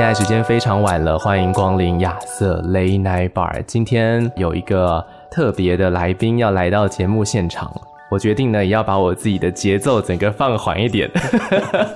现在时间非常晚了，欢迎光临亚瑟 Late Night Bar。今天有一个特别的来宾要来到节目现场，我决定呢也要把我自己的节奏整个放缓一点。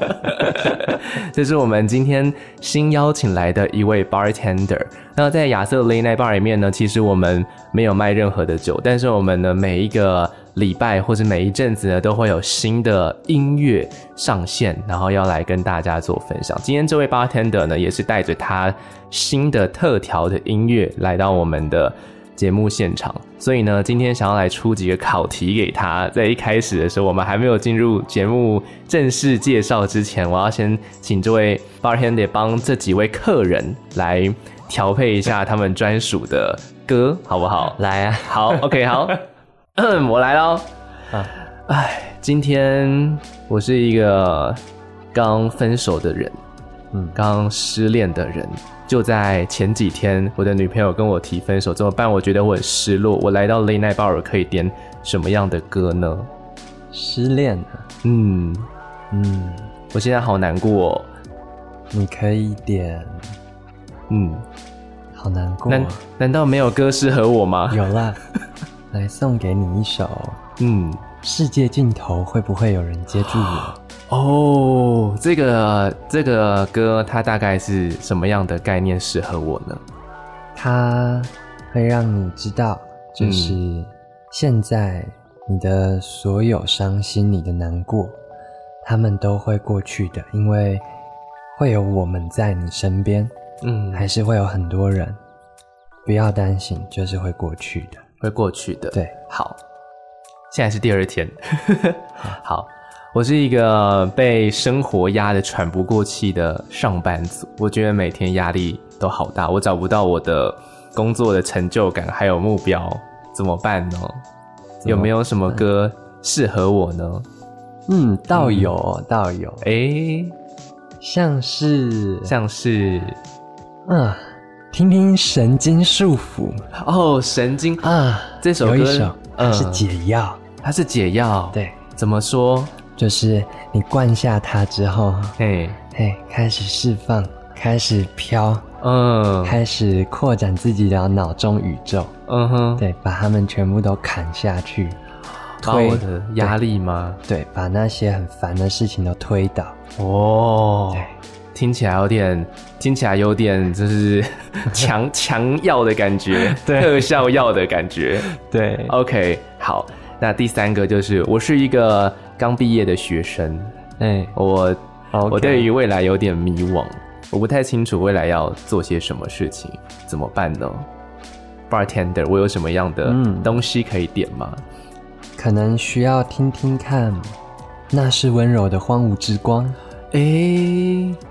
这是我们今天新邀请来的一位 bartender。那在亚瑟 Late Night Bar 里面呢，其实我们没有卖任何的酒，但是我们呢每一个。礼拜或者每一阵子呢，都会有新的音乐上线，然后要来跟大家做分享。今天这位 bartender 呢，也是带着他新的特调的音乐来到我们的节目现场。所以呢，今天想要来出几个考题给他。在一开始的时候，我们还没有进入节目正式介绍之前，我要先请这位 bartender 帮这几位客人来调配一下他们专属的歌，好不好？来啊，好，OK，好。嗯，我来喽。啊，哎，今天我是一个刚分手的人，嗯，刚失恋的人。就在前几天，我的女朋友跟我提分手，怎么办？我觉得我很失落。我来到 Late Night Bar 可以点什么样的歌呢？失恋啊？嗯嗯，我现在好难过哦。你可以点，嗯，好难过。难难道没有歌适合我吗？有啦。来送给你一首，嗯，世界尽头会不会有人接住我？哦，这个这个歌它大概是什么样的概念适合我呢？它会让你知道，就是现在你的所有伤心、你的难过，他们都会过去的，因为会有我们在你身边，嗯，还是会有很多人，不要担心，就是会过去的。会过去的。对，好，现在是第二天。好，我是一个被生活压得喘不过气的上班族，我觉得每天压力都好大，我找不到我的工作的成就感，还有目标，怎么办呢？有没有什么歌适合我呢？嗯，倒有，倒有。哎、欸，像是，像是，嗯。听听神经束缚哦，神经啊，这首歌有一首它是解药，它是解药。对，怎么说？就是你灌下它之后，嘿，嘿，开始释放，开始飘，嗯，开始扩展自己的脑中宇宙，嗯哼，对，把它们全部都砍下去，推我的压力吗？对？对，把那些很烦的事情都推倒。哦，对。听起来有点，听起来有点就是 强 强药的感觉，特效药的感觉，对。OK，好，那第三个就是我是一个刚毕业的学生，哎，我.我对于未来有点迷惘，我不太清楚未来要做些什么事情，怎么办呢？Bartender，我有什么样的东西可以点吗？嗯，可能需要听听看，那是温柔的荒芜之光。哎，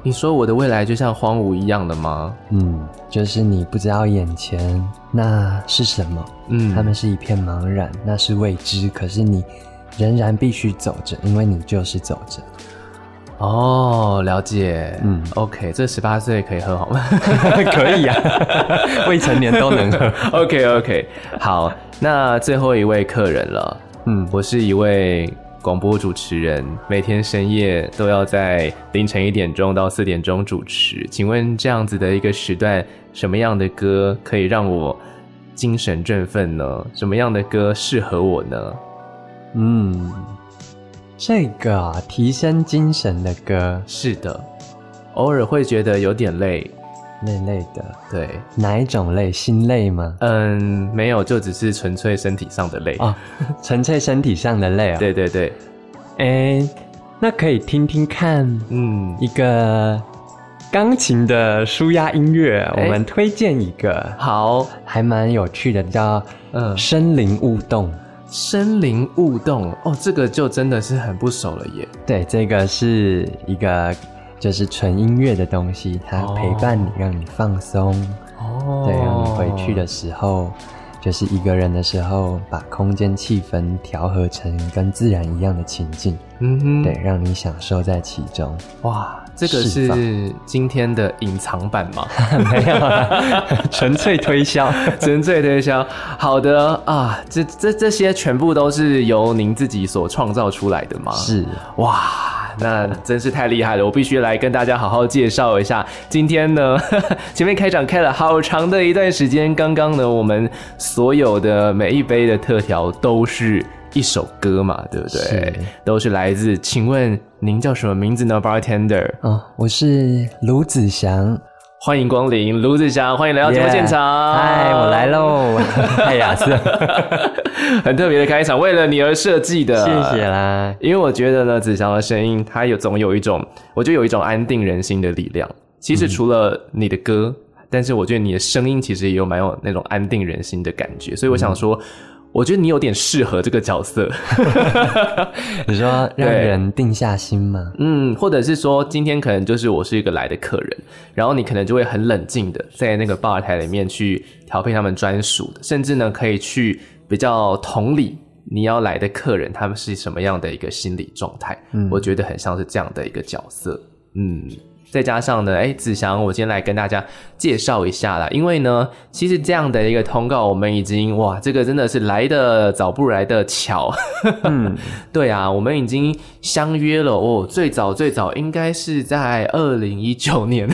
你说我的未来就像荒芜一样的吗？嗯，就是你不知道眼前那是什么，嗯，他们是一片茫然，那是未知，可是你仍然必须走着，因为你就是走着。哦，了解，嗯，OK，这十八岁可以喝好吗？可以啊，未成年都能喝。OK，OK，okay, okay. 好，那最后一位客人了，嗯，我是一位。广播主持人每天深夜都要在凌晨一点钟到四点钟主持，请问这样子的一个时段，什么样的歌可以让我精神振奋呢？什么样的歌适合我呢？嗯，这个啊，提升精神的歌，是的，偶尔会觉得有点累。累累的，对，哪一种累？心累吗？嗯，没有，就只是纯粹身体上的累哦，纯粹身体上的累啊、哦。对对对，哎、欸，那可以听听看，嗯，一个钢琴的舒压音乐，欸、我们推荐一个，好，还蛮有趣的，叫嗯，森林雾动。森林雾洞哦，这个就真的是很不熟了耶。对，这个是一个就是纯音乐的东西，它陪伴你，让你放松。哦，对，让你回去的时候，就是一个人的时候，把空间气氛调和成跟自然一样的情境。嗯哼，对，让你享受在其中。哇。这个是今天的隐藏版吗？没有，纯粹推销，纯粹推销。好的啊，这这这些全部都是由您自己所创造出来的吗？是，哇，那真是太厉害了！我必须来跟大家好好介绍一下。今天呢，前面开场开了好长的一段时间，刚刚呢，我们所有的每一杯的特调都是。一首歌嘛，对不对？是都是来自。请问您叫什么名字呢？Bartender。哦，我是卢子祥，欢迎光临，卢子祥，欢迎来到节目现场。嗨，yeah, 我来喽！太雅致，很特别的开场，为了你而设计的。谢谢啦。因为我觉得呢，子祥的声音，它有总有一种，我觉得有一种安定人心的力量。其实除了你的歌，嗯、但是我觉得你的声音其实也有蛮有那种安定人心的感觉。所以我想说。嗯我觉得你有点适合这个角色，你说让人定下心吗？嗯，或者是说今天可能就是我是一个来的客人，然后你可能就会很冷静的在那个吧台里面去调配他们专属的，甚至呢可以去比较同理你要来的客人他们是什么样的一个心理状态。嗯，我觉得很像是这样的一个角色。嗯。再加上呢，哎，子祥，我今天来跟大家介绍一下啦。因为呢，其实这样的一个通告，我们已经哇，这个真的是来的早不来的巧。嗯，对啊，我们已经相约了哦，最早最早应该是在二零一九年，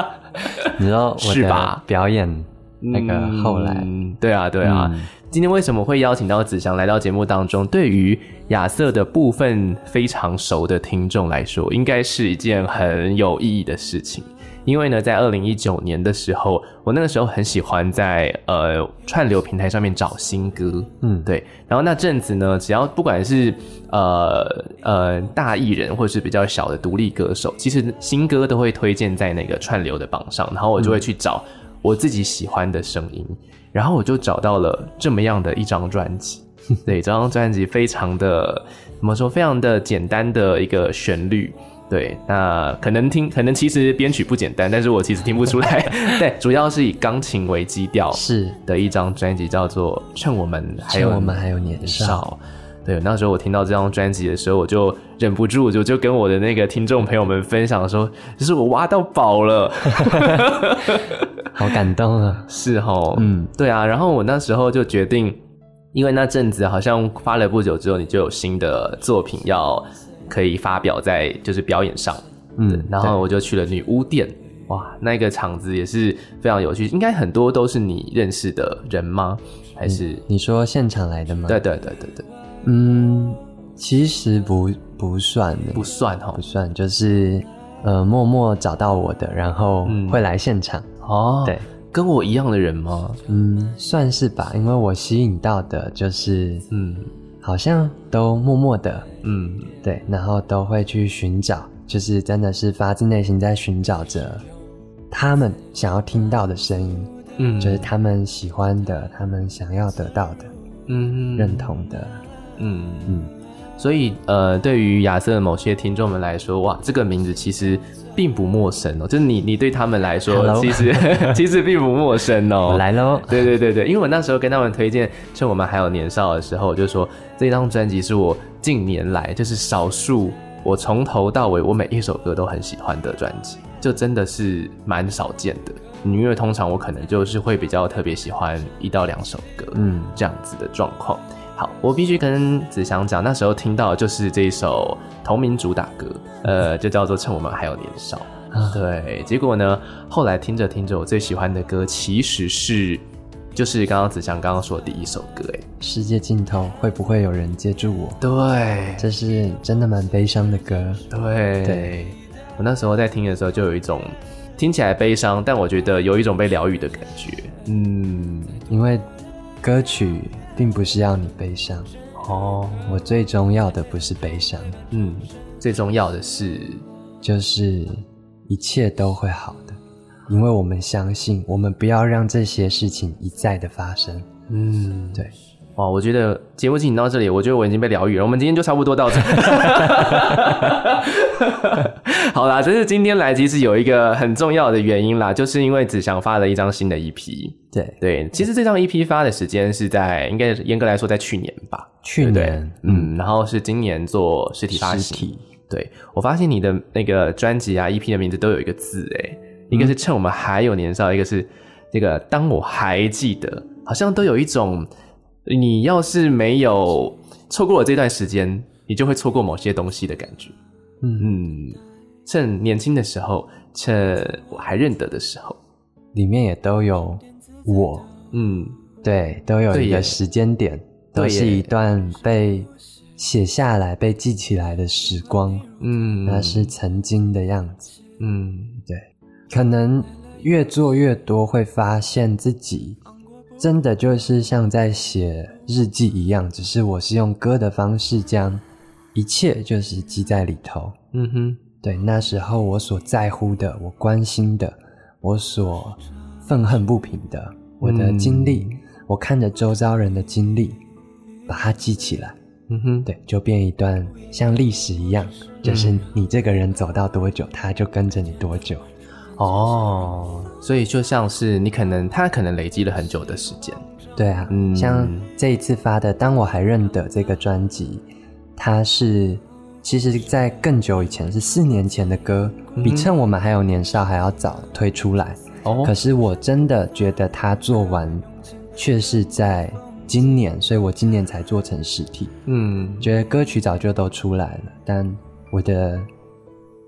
你知道我的表演那个后来，嗯、对啊，对啊。嗯今天为什么会邀请到子祥来到节目当中？对于亚瑟的部分非常熟的听众来说，应该是一件很有意义的事情。因为呢，在二零一九年的时候，我那个时候很喜欢在呃串流平台上面找新歌，嗯，对。然后那阵子呢，只要不管是呃呃大艺人或者是比较小的独立歌手，其实新歌都会推荐在那个串流的榜上，然后我就会去找我自己喜欢的声音。然后我就找到了这么样的一张专辑，对，这张专辑非常的怎么说，非常的简单的一个旋律，对，那可能听，可能其实编曲不简单，但是我其实听不出来，对，主要是以钢琴为基调，是。的一张专辑，叫做《趁我们还有我们还有年少》。对，那时候我听到这张专辑的时候，我就忍不住就就跟我的那个听众朋友们分享说，就是我挖到宝了，好感动啊！是哦，嗯，对啊。然后我那时候就决定，因为那阵子好像发了不久之后，你就有新的作品要可以发表在就是表演上，嗯，然后我就去了女巫店，哇，那个场子也是非常有趣，应该很多都是你认识的人吗？还是你，你说现场来的吗？对对对对对。嗯，其实不不算的，不算哈，不算，就是呃，默默找到我的，然后会来现场、嗯、哦。对，跟我一样的人吗？嗯，算是吧，因为我吸引到的就是，嗯，好像都默默的，嗯，对，然后都会去寻找，就是真的是发自内心在寻找着他们想要听到的声音，嗯，就是他们喜欢的，他们想要得到的，嗯，认同的。嗯嗯，所以呃，对于亚瑟的某些听众们来说，哇，这个名字其实并不陌生哦。就是你，你对他们来说?其实 其实并不陌生哦。来喽！对对对对，因为我那时候跟他们推荐，趁我们还有年少的时候，就说这张专辑是我近年来就是少数我从头到尾我每一首歌都很喜欢的专辑，就真的是蛮少见的。因为通常我可能就是会比较特别喜欢一到两首歌，嗯，这样子的状况。好，我必须跟子祥讲，那时候听到的就是这一首同名主打歌，呃，就叫做《趁我们还有年少》。啊、对，结果呢，后来听着听着，我最喜欢的歌其实是，就是刚刚子祥刚刚说的第一首歌，哎，世界尽头会不会有人接住我？对，这是真的蛮悲伤的歌。对，对我那时候在听的时候，就有一种听起来悲伤，但我觉得有一种被疗愈的感觉。嗯，因为歌曲。并不是要你悲伤哦，我最重要的不是悲伤，嗯，最重要的是，就是一切都会好的，因为我们相信，我们不要让这些事情一再的发生，嗯，对，哇，我觉得节目进行到这里，我觉得我已经被疗愈了。我们今天就差不多到这。好啦，这是今天来其实有一个很重要的原因啦，就是因为子祥发了一张新的 EP。对对，其实这张 EP 发的时间是在应该严格来说在去年吧？去年，对对嗯，然后是今年做实体发行。对，我发现你的那个专辑啊 EP 的名字都有一个字诶，一个是趁我们还有年少，一个是这个当我还记得，好像都有一种。你要是没有错过了这段时间，你就会错过某些东西的感觉。嗯嗯，趁年轻的时候，趁我还认得的时候，里面也都有我。嗯，对，都有一个时间点，都是一段被写下来、被记起来的时光。嗯，那是曾经的样子。嗯，对，可能越做越多，会发现自己。真的就是像在写日记一样，只是我是用歌的方式将一切就是记在里头。嗯哼，对，那时候我所在乎的，我关心的，我所愤恨不平的，我的经历，嗯、我看着周遭人的经历，把它记起来。嗯哼，对，就变一段像历史一样，就是你这个人走到多久，他就跟着你多久。哦，所以就像是你可能他可能累积了很久的时间，对啊，嗯，像这一次发的《当我还认得》这个专辑，它是其实在更久以前，是四年前的歌，嗯、比趁我们还有年少还要早推出来。哦，可是我真的觉得它做完却是在今年，所以我今年才做成实体。嗯，觉得歌曲早就都出来了，但我的。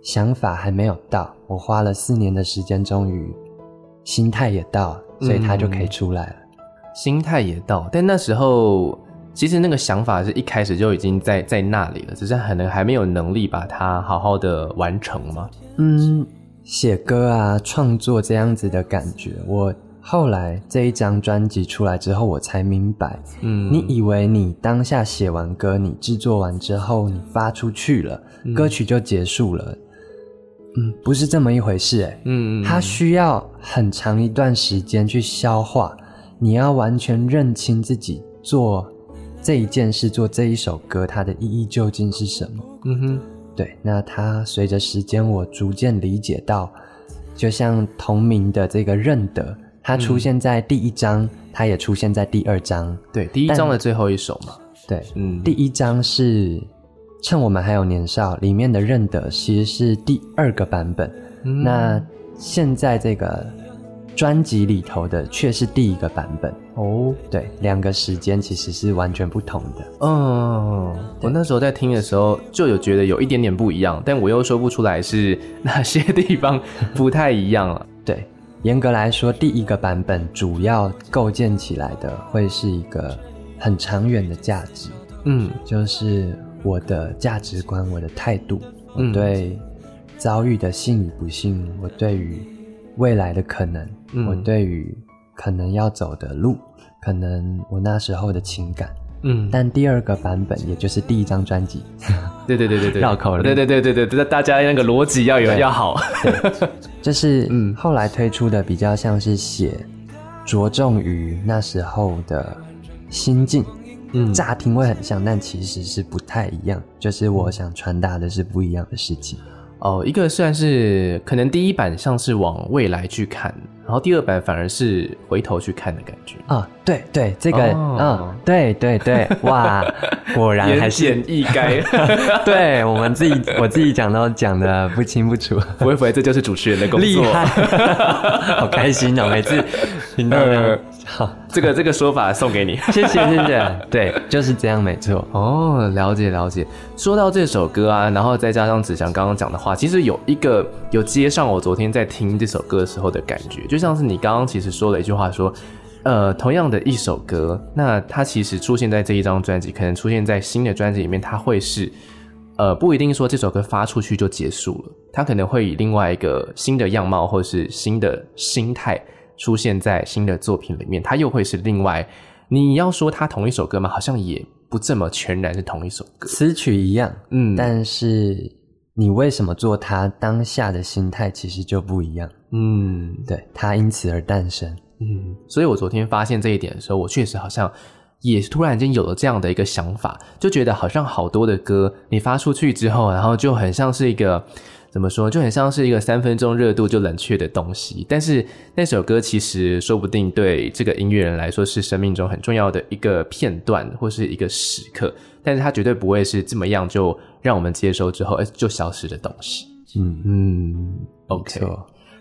想法还没有到，我花了四年的时间，终于心态也到，所以它就可以出来了。嗯，心态也到，但那时候其实那个想法是一开始就已经在在那里了，只是可能还没有能力把它好好的完成嘛？嗯，写歌啊，创作这样子的感觉，我后来这一张专辑出来之后，我才明白，嗯，你以为你当下写完歌，你制作完之后，你发出去了，嗯，歌曲就结束了。嗯，不是这么一回事诶。嗯，它需要很长一段时间去消化。你要完全认清自己做这一件事、做这一首歌，它的意义究竟是什么？嗯哼，对。那它随着时间，我逐渐理解到，就像同名的这个认得，它出现在第一章，它也出现在第二章。对，第一章的最后一首嘛。对，嗯，第一章是。趁我们还有年少，里面的认得其实是第二个版本。嗯、那现在这个专辑里头的却是第一个版本哦。对，两个时间其实是完全不同的。嗯，我那时候在听的时候就有觉得有一点点不一样，但我又说不出来是哪些地方不太一样了。对，严格来说，第一个版本主要构建起来的会是一个很长远的价值。嗯，就是。我的价值观，我的态度，我对遭遇的幸与不幸，我对于未来的可能，嗯、我对于可能要走的路，可能我那时候的情感，嗯。但第二个版本，也就是第一张专辑，对对对对对，绕口了，对对对对对，大家那个逻辑要有要好，就是嗯，后来推出的比较像是写着重于那时候的心境。嗯，乍听会很像，但其实是不太一样。就是我想传达的是不一样的事情。哦，一个算是可能第一版像是往未来去看，然后第二版反而是回头去看的感觉。啊、哦，对对，这个，嗯、哦，对对对，哇，果然还是言简意赅。对我们自己，我自己讲都讲的不清不楚。不会不会，这就是主持人的工作。厉害，好开心哦！每次听到。好，这个这个说法送给你，谢谢谢谢。对，就是这样，没错。哦，了解了解。说到这首歌啊，然后再加上子祥刚刚讲的话，其实有一个有接上我昨天在听这首歌的时候的感觉，就像是你刚刚其实说了一句话，说，呃，同样的一首歌，那它其实出现在这一张专辑，可能出现在新的专辑里面，它会是，呃，不一定说这首歌发出去就结束了，它可能会以另外一个新的样貌或是新的心态。出现在新的作品里面，它又会是另外。你要说它同一首歌吗？好像也不这么全然是同一首歌，词曲一样，嗯，但是你为什么做它，当下的心态其实就不一样，嗯，对，它因此而诞生，嗯。所以我昨天发现这一点的时候，我确实好像也突然间有了这样的一个想法，就觉得好像好多的歌你发出去之后，然后就很像是一个。怎么说，就很像是一个三分钟热度就冷却的东西。但是那首歌其实说不定对这个音乐人来说是生命中很重要的一个片段或是一个时刻。但是它绝对不会是这么样就让我们接收之后，哎，就消失的东西。嗯嗯，OK，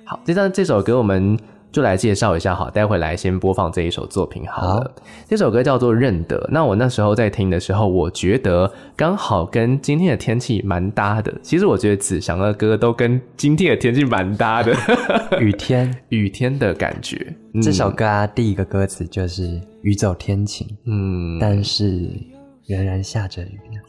好，这张这首歌我们。就来介绍一下好，待会来先播放这一首作品好了。好，这首歌叫做《认得》。那我那时候在听的时候，我觉得刚好跟今天的天气蛮搭的。其实我觉得子祥的歌都跟今天的天气蛮搭的，雨天，雨天的感觉。这首歌啊，第一个歌词就是“雨走天晴”，嗯，但是仍然下着雨呢。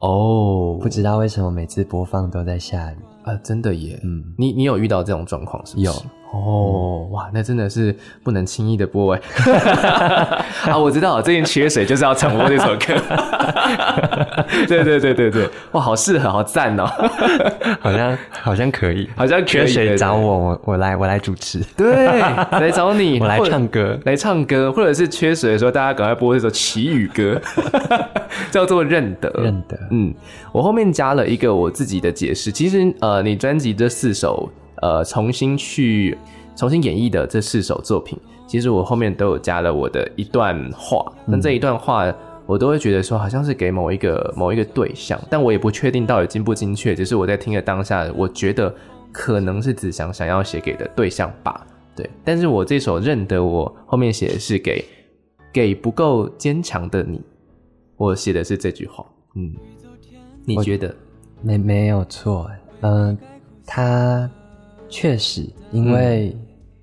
哦，不知道为什么每次播放都在下雨啊？真的耶。嗯，你你有遇到这种状况是不是？有。哦，哇，那真的是不能轻易的播哎！啊，我知道，最近缺水就是要重播这首歌。对对对对对，哇，好适合，好赞哦！好像好像可以，好像缺水找我，我我来我来主持。对，来找你，我来唱歌，来唱歌，或者是缺水的时候，大家赶快播这首祈雨歌，叫做《认得》。认得，嗯，我后面加了一个我自己的解释。其实，呃，你专辑这四首。呃，重新去重新演绎的这四首作品，其实我后面都有加了我的一段话。那、嗯、这一段话，我都会觉得说，好像是给某一个某一个对象，但我也不确定到底精不精确。只是我在听的当下，我觉得可能是子祥想要写给的对象吧。对，但是我这首认得，我后面写的是给给不够坚强的你，我写的是这句话。嗯，你觉得？没没有错，嗯、呃，他。确实，因为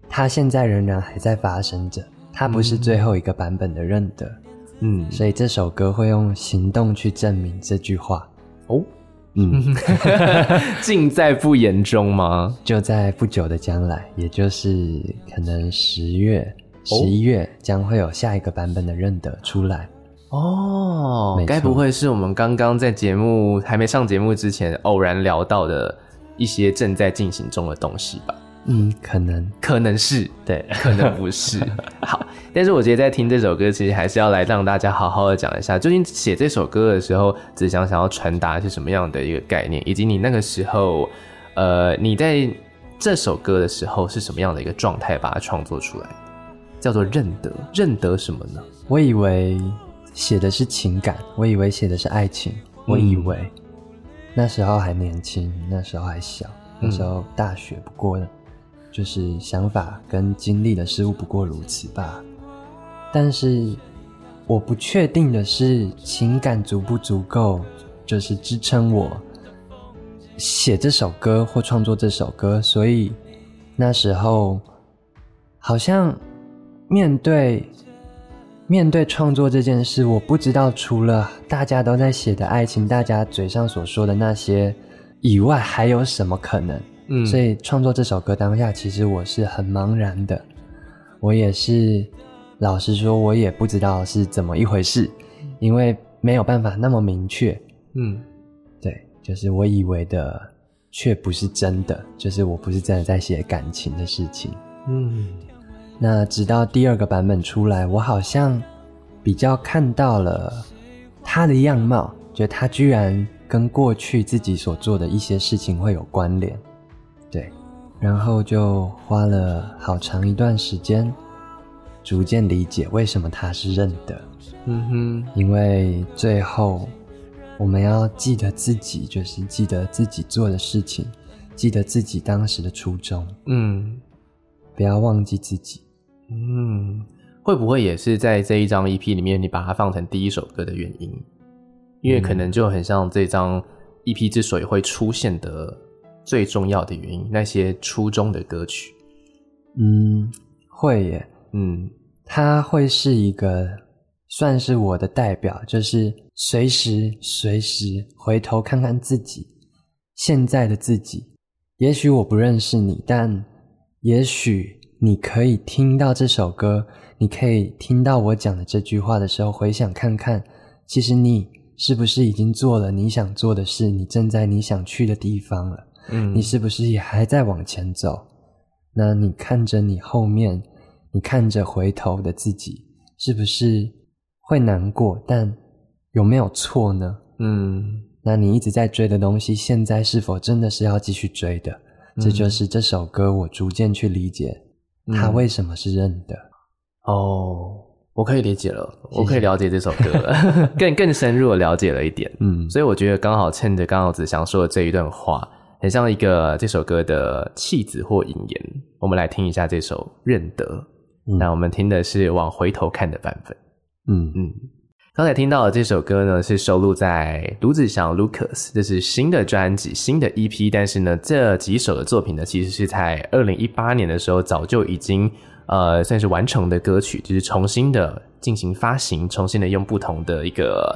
它现在仍然还在发生着，它不是最后一个版本的认得，嗯，所以这首歌会用行动去证明这句话。哦，嗯，尽在不言中吗？就在不久的将来，也就是可能十月、十一月，将会有下一个版本的认得出来。哦，该不会是我们刚刚在节目还没上节目之前偶然聊到的？一些正在进行中的东西吧，嗯，可能，可能是，对，可能不是。好，但是我觉得在听这首歌，其实还是要来让大家好好的讲一下，究竟写这首歌的时候，子祥想要传达是什么样的一个概念，以及你那个时候，呃，你在这首歌的时候是什么样的一个状态，把它创作出来，叫做认得，认得什么呢？我以为写的是情感，我以为写的是爱情，我以为。嗯那时候还年轻，那时候还小，那时候大学不过，就是想法跟经历的事物不过如此吧。但是我不确定的是，情感足不足够，就是支撑我写这首歌或创作这首歌。所以那时候好像面对。面对创作这件事，我不知道除了大家都在写的爱情，大家嘴上所说的那些以外，还有什么可能？嗯，所以创作这首歌当下，其实我是很茫然的。我也是，老实说，我也不知道是怎么一回事，因为没有办法那么明确。嗯，对，就是我以为的，却不是真的，就是我不是真的在写感情的事情。嗯。那直到第二个版本出来，我好像比较看到了他的样貌，觉得他居然跟过去自己所做的一些事情会有关联，对，然后就花了好长一段时间，逐渐理解为什么他是认得。嗯哼，因为最后我们要记得自己，就是记得自己做的事情，记得自己当时的初衷。嗯，不要忘记自己。嗯，会不会也是在这一张 EP 里面，你把它放成第一首歌的原因？因为可能就很像这张 EP 之所以会出现的最重要的原因，那些初中的歌曲。嗯，会耶。嗯，它会是一个算是我的代表，就是随时随时回头看看自己现在的自己。也许我不认识你，但也许。你可以听到这首歌，你可以听到我讲的这句话的时候，回想看看，其实你是不是已经做了你想做的事？你正在你想去的地方了。嗯，你是不是也还在往前走？那你看着你后面，你看着回头的自己，是不是会难过，但有没有错呢？嗯，那你一直在追的东西，现在是否真的是要继续追的？嗯、这就是这首歌，我逐渐去理解它为什么是认的。嗯、哦，我可以理解了，我可以了解这首歌了，更更深入的了解了一点。嗯，所以我觉得刚好趁着刚好子祥说的这一段话，很像一个这首歌的弃子或引言。我们来听一下这首《认得》。嗯、那我们听的是往回头看的版本。嗯嗯，刚才听到的这首歌呢，是收录在卢子祥 Lucas，这是新的专辑、新的 EP。但是呢，这几首的作品呢，其实是在二零一八年的时候早就已经呃算是完成的歌曲，就是重新的进行发行，重新的用不同的一个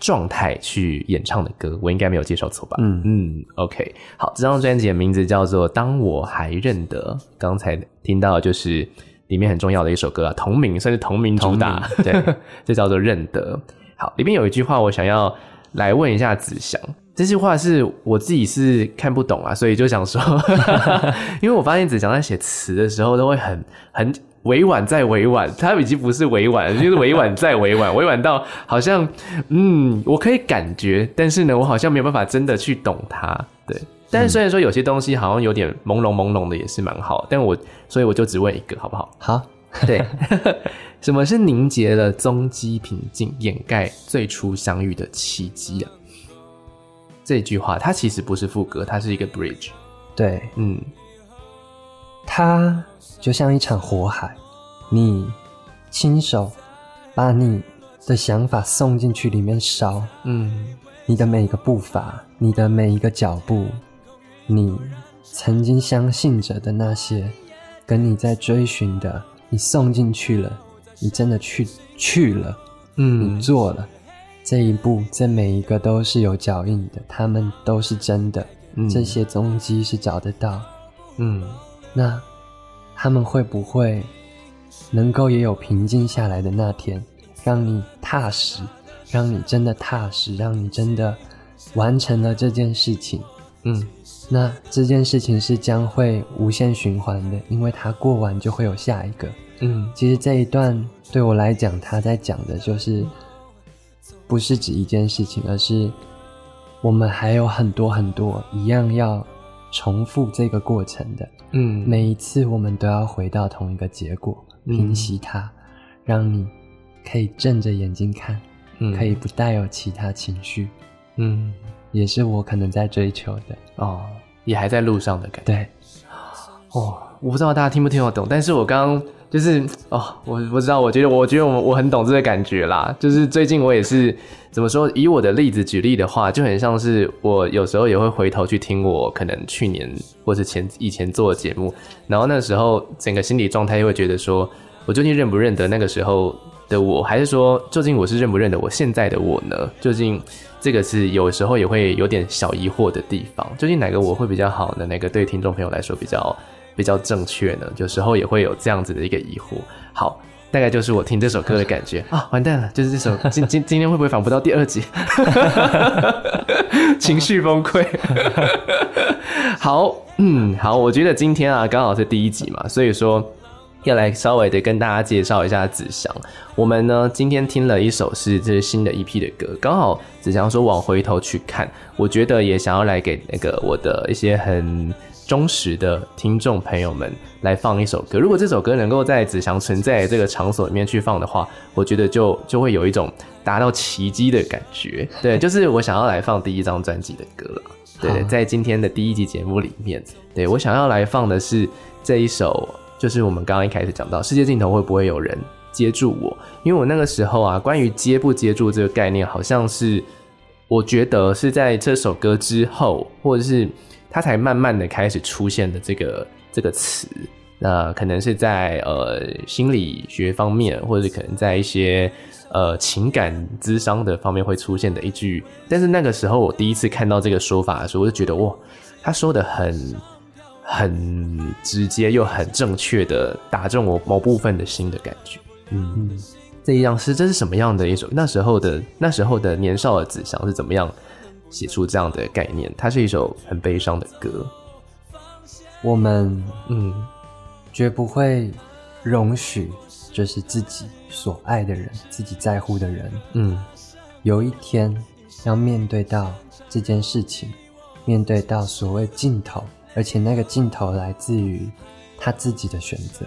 状态去演唱的歌。我应该没有介绍错吧？嗯嗯，OK。好，这张专辑的名字叫做《当我还认得》。刚才听到的就是。里面很重要的一首歌啊，同名算是同名主打，名 对，这叫做认得。好，里面有一句话，我想要来问一下子祥，这句话是我自己是看不懂啊，所以就想说，因为我发现子祥在写词的时候都会很很委婉再委婉，他已经不是委婉，就是委婉再委婉，委婉到好像嗯，我可以感觉，但是呢，我好像没有办法真的去懂他，对。但是虽然说有些东西好像有点朦胧朦胧的，也是蛮好。但我所以我就只问一个，好不好？好，对。什么是凝结了踪迹平静，掩盖最初相遇的契机啊？这句话它其实不是副歌，它是一个 bridge。对，嗯，它就像一场火海，你亲手把你的想法送进去里面烧，嗯，你的每一个步伐，你的每一个脚步。你曾经相信着的那些，跟你在追寻的，你送进去了，你真的去去了，嗯，你做了。这一步，这每一个都是有脚印的，他们都是真的，嗯，这些踪迹是找得到，嗯，那他们会不会能够也有平静下来的那天，让你踏实，让你真的踏实，让你真的完成了这件事情，嗯。那这件事情是将会无限循环的，因为它过完就会有下一个。嗯，其实这一段对我来讲，他在讲的就是不是指一件事情，而是我们还有很多很多一样要重复这个过程的。嗯，每一次我们都要回到同一个结果，平息它，嗯，让你可以睁着眼睛看，嗯，可以不带有其他情绪。嗯。也是我可能在追求的哦，也还在路上的感觉。对，哦，我不知道大家听不听得懂，但是我刚刚就是哦，我不知道，我觉得我觉得我我很懂这个感觉啦。就是最近我也是怎么说，以我的例子举例的话，就很像是我有时候也会回头去听我可能去年或是前以前做的节目，然后那时候整个心理状态又会觉得说，我究竟认不认得那个时候的我，还是说究竟我是认不认得我现在的我呢？究竟？这个是有时候也会有点小疑惑的地方，究竟哪个我会比较好呢？哪个对听众朋友来说比较比较正确呢？有时候也会有这样子的一个疑惑。好，大概就是我听这首歌的感觉 啊，完蛋了，就是这首 今今今天会不会访不到第二集？情绪崩溃。好，嗯，好，我觉得今天啊刚好是第一集嘛，所以说。要来稍微的跟大家介绍一下子祥。我们呢今天听了一首是这是新的 EP 的歌，刚好子祥说往回头去看，我觉得也想要来给那个我的一些很忠实的听众朋友们来放一首歌。如果这首歌能够在子祥存在这个场所里面去放的话，我觉得就就会有一种达到奇迹的感觉。对，就是我想要来放第一张专辑的歌了。对，在今天的第一集节目里面，对，我想要来放的是这一首。就是我们刚刚一开始讲到，世界尽头会不会有人接住我？因为我那个时候啊，关于接不接住这个概念，好像是我觉得是在这首歌之后，或者是它才慢慢的开始出现的这个这个词。那可能是在呃心理学方面，或者是可能在一些呃情感咨商的方面会出现的一句。但是那个时候我第一次看到这个说法的时候，我就觉得哇，他说的很。很直接又很正确的打中我某部分的心的感觉。嗯，嗯，这一样是这是什么样的一首？那时候的那时候的年少的子祥是怎么样写出这样的概念？它是一首很悲伤的歌。我们嗯，绝不会容许就是自己所爱的人，自己在乎的人，嗯，有一天要面对到这件事情，面对到所谓尽头，而且那个尽头来自于他自己的选择，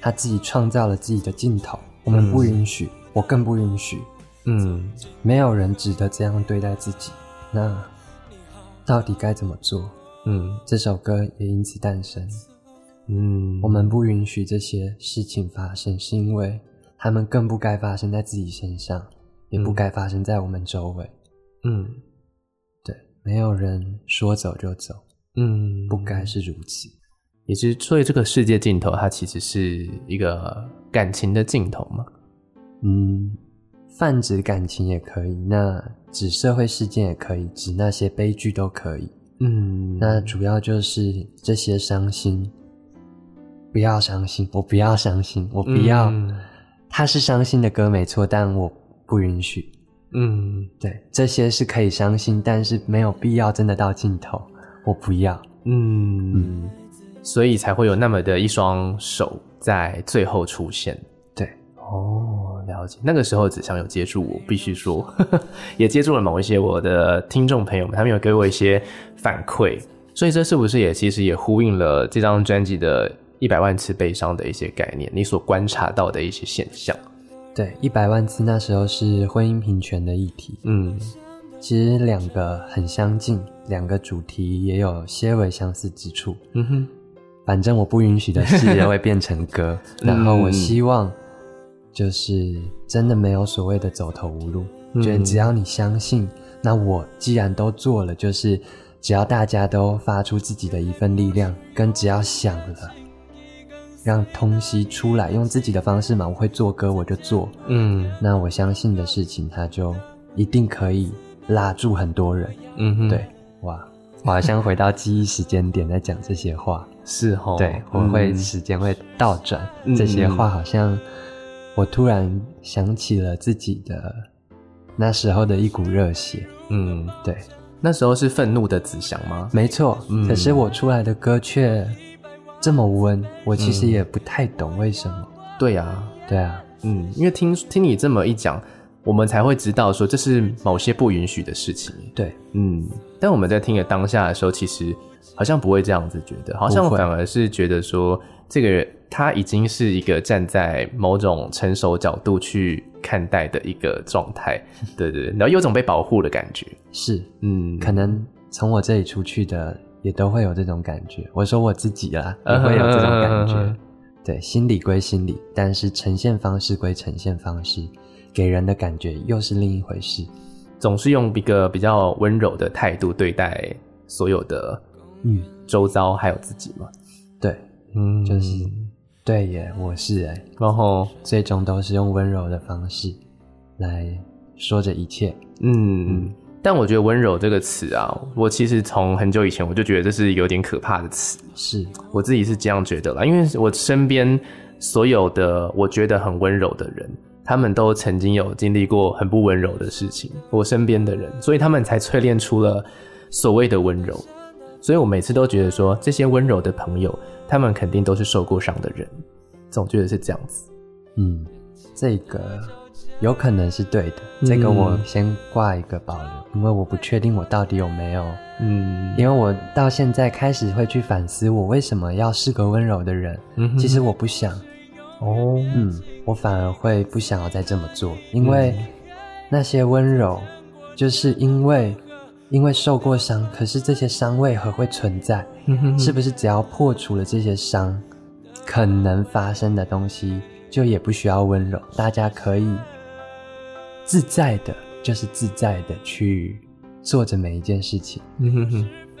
他自己创造了自己的尽头，我们不允许，嗯、我更不允许，嗯，没有人值得这样对待自己，那到底该怎么做？嗯，这首歌也因此诞生。嗯，我们不允许这些事情发生，是因为他们更不该发生在自己身上，也不该发生在我们周围。嗯，对，没有人说走就走。嗯，不该是如此。也是，所以这个世界尽头，它其实是一个感情的尽头嘛。嗯，泛指感情也可以，那指社会事件也可以，指那些悲剧都可以。嗯，那主要就是这些伤心。不要伤心，我不要伤心，我不要。嗯、他是伤心的歌没错，但我不允许。嗯，对，这些是可以伤心，但是没有必要真的到尽头。我不要。嗯，嗯，所以才会有那么的一双手在最后出现。对，哦，了解。那个时候子祥有接住我，必须说 也接住了某一些我的听众朋友们，他们有给我一些反馈。所以这是不是也其实也呼应了这张专辑的？一百万次悲伤的一些概念，你所观察到的一些现象。对，一百万次那时候是婚姻平权的议题。嗯，其实两个很相近，两个主题也有些微相似之处。嗯哼，反正我不允许的事也会变成歌，然后我希望就是真的没有所谓的走投无路，嗯、觉得只要你相信，那我既然都做了，就是只要大家都发出自己的一份力量，跟只要想了。让东西出来，用自己的方式嘛，我会做歌，我就做。嗯，那我相信的事情，它就一定可以拉住很多人。嗯哼，对，哇，我好像回到记忆时间点在讲这些话。是齁，对，我会时间会倒转，嗯，这些话好像我突然想起了自己的那时候的一股热血。嗯，对，那时候是愤怒的子祥吗？没错，嗯，可是我出来的歌却。这么温，我其实也不太懂为什么。嗯、对呀、啊，对啊，嗯，因为听听你这么一讲，我们才会知道说这是某些不允许的事情。对，嗯，但我们在听的当下的时候，其实好像不会这样子觉得，好像反而是觉得说这个人他已经是一个站在某种成熟角度去看待的一个状态。对对，然后有种被保护的感觉。是，嗯，可能从我这里出去的。也都会有这种感觉。我说我自己啦，也会有这种感觉。Uh -huh. 对，心理归心理，但是呈现方式归呈现方式，给人的感觉又是另一回事。总是用一个比较温柔的态度对待所有的，嗯，周遭还有自己嘛。对，嗯，就是对耶，我是哎，然后最终都是用温柔的方式来说着一切。嗯。嗯但我觉得“温柔”这个词啊，我其实从很久以前我就觉得这是有点可怕的词。是我自己是这样觉得啦，因为我身边所有的我觉得很温柔的人，他们都曾经有经历过很不温柔的事情。我身边的人，所以他们才淬炼出了所谓的温柔。所以我每次都觉得说，这些温柔的朋友，他们肯定都是受过伤的人。总觉得是这样子。嗯，这个。有可能是对的，这个我先挂一个保留，嗯，因为我不确定我到底有没有，嗯，因为我到现在开始会去反思，我为什么要是个温柔的人，嗯，其实我不想，哦，嗯，我反而会不想要再这么做，因为那些温柔，就是因为因为受过伤，可是这些伤为何会存在？嗯，是不是只要破除了这些伤，可能发生的东西，就也不需要温柔，大家可以。自在的，就是自在的去做着每一件事情。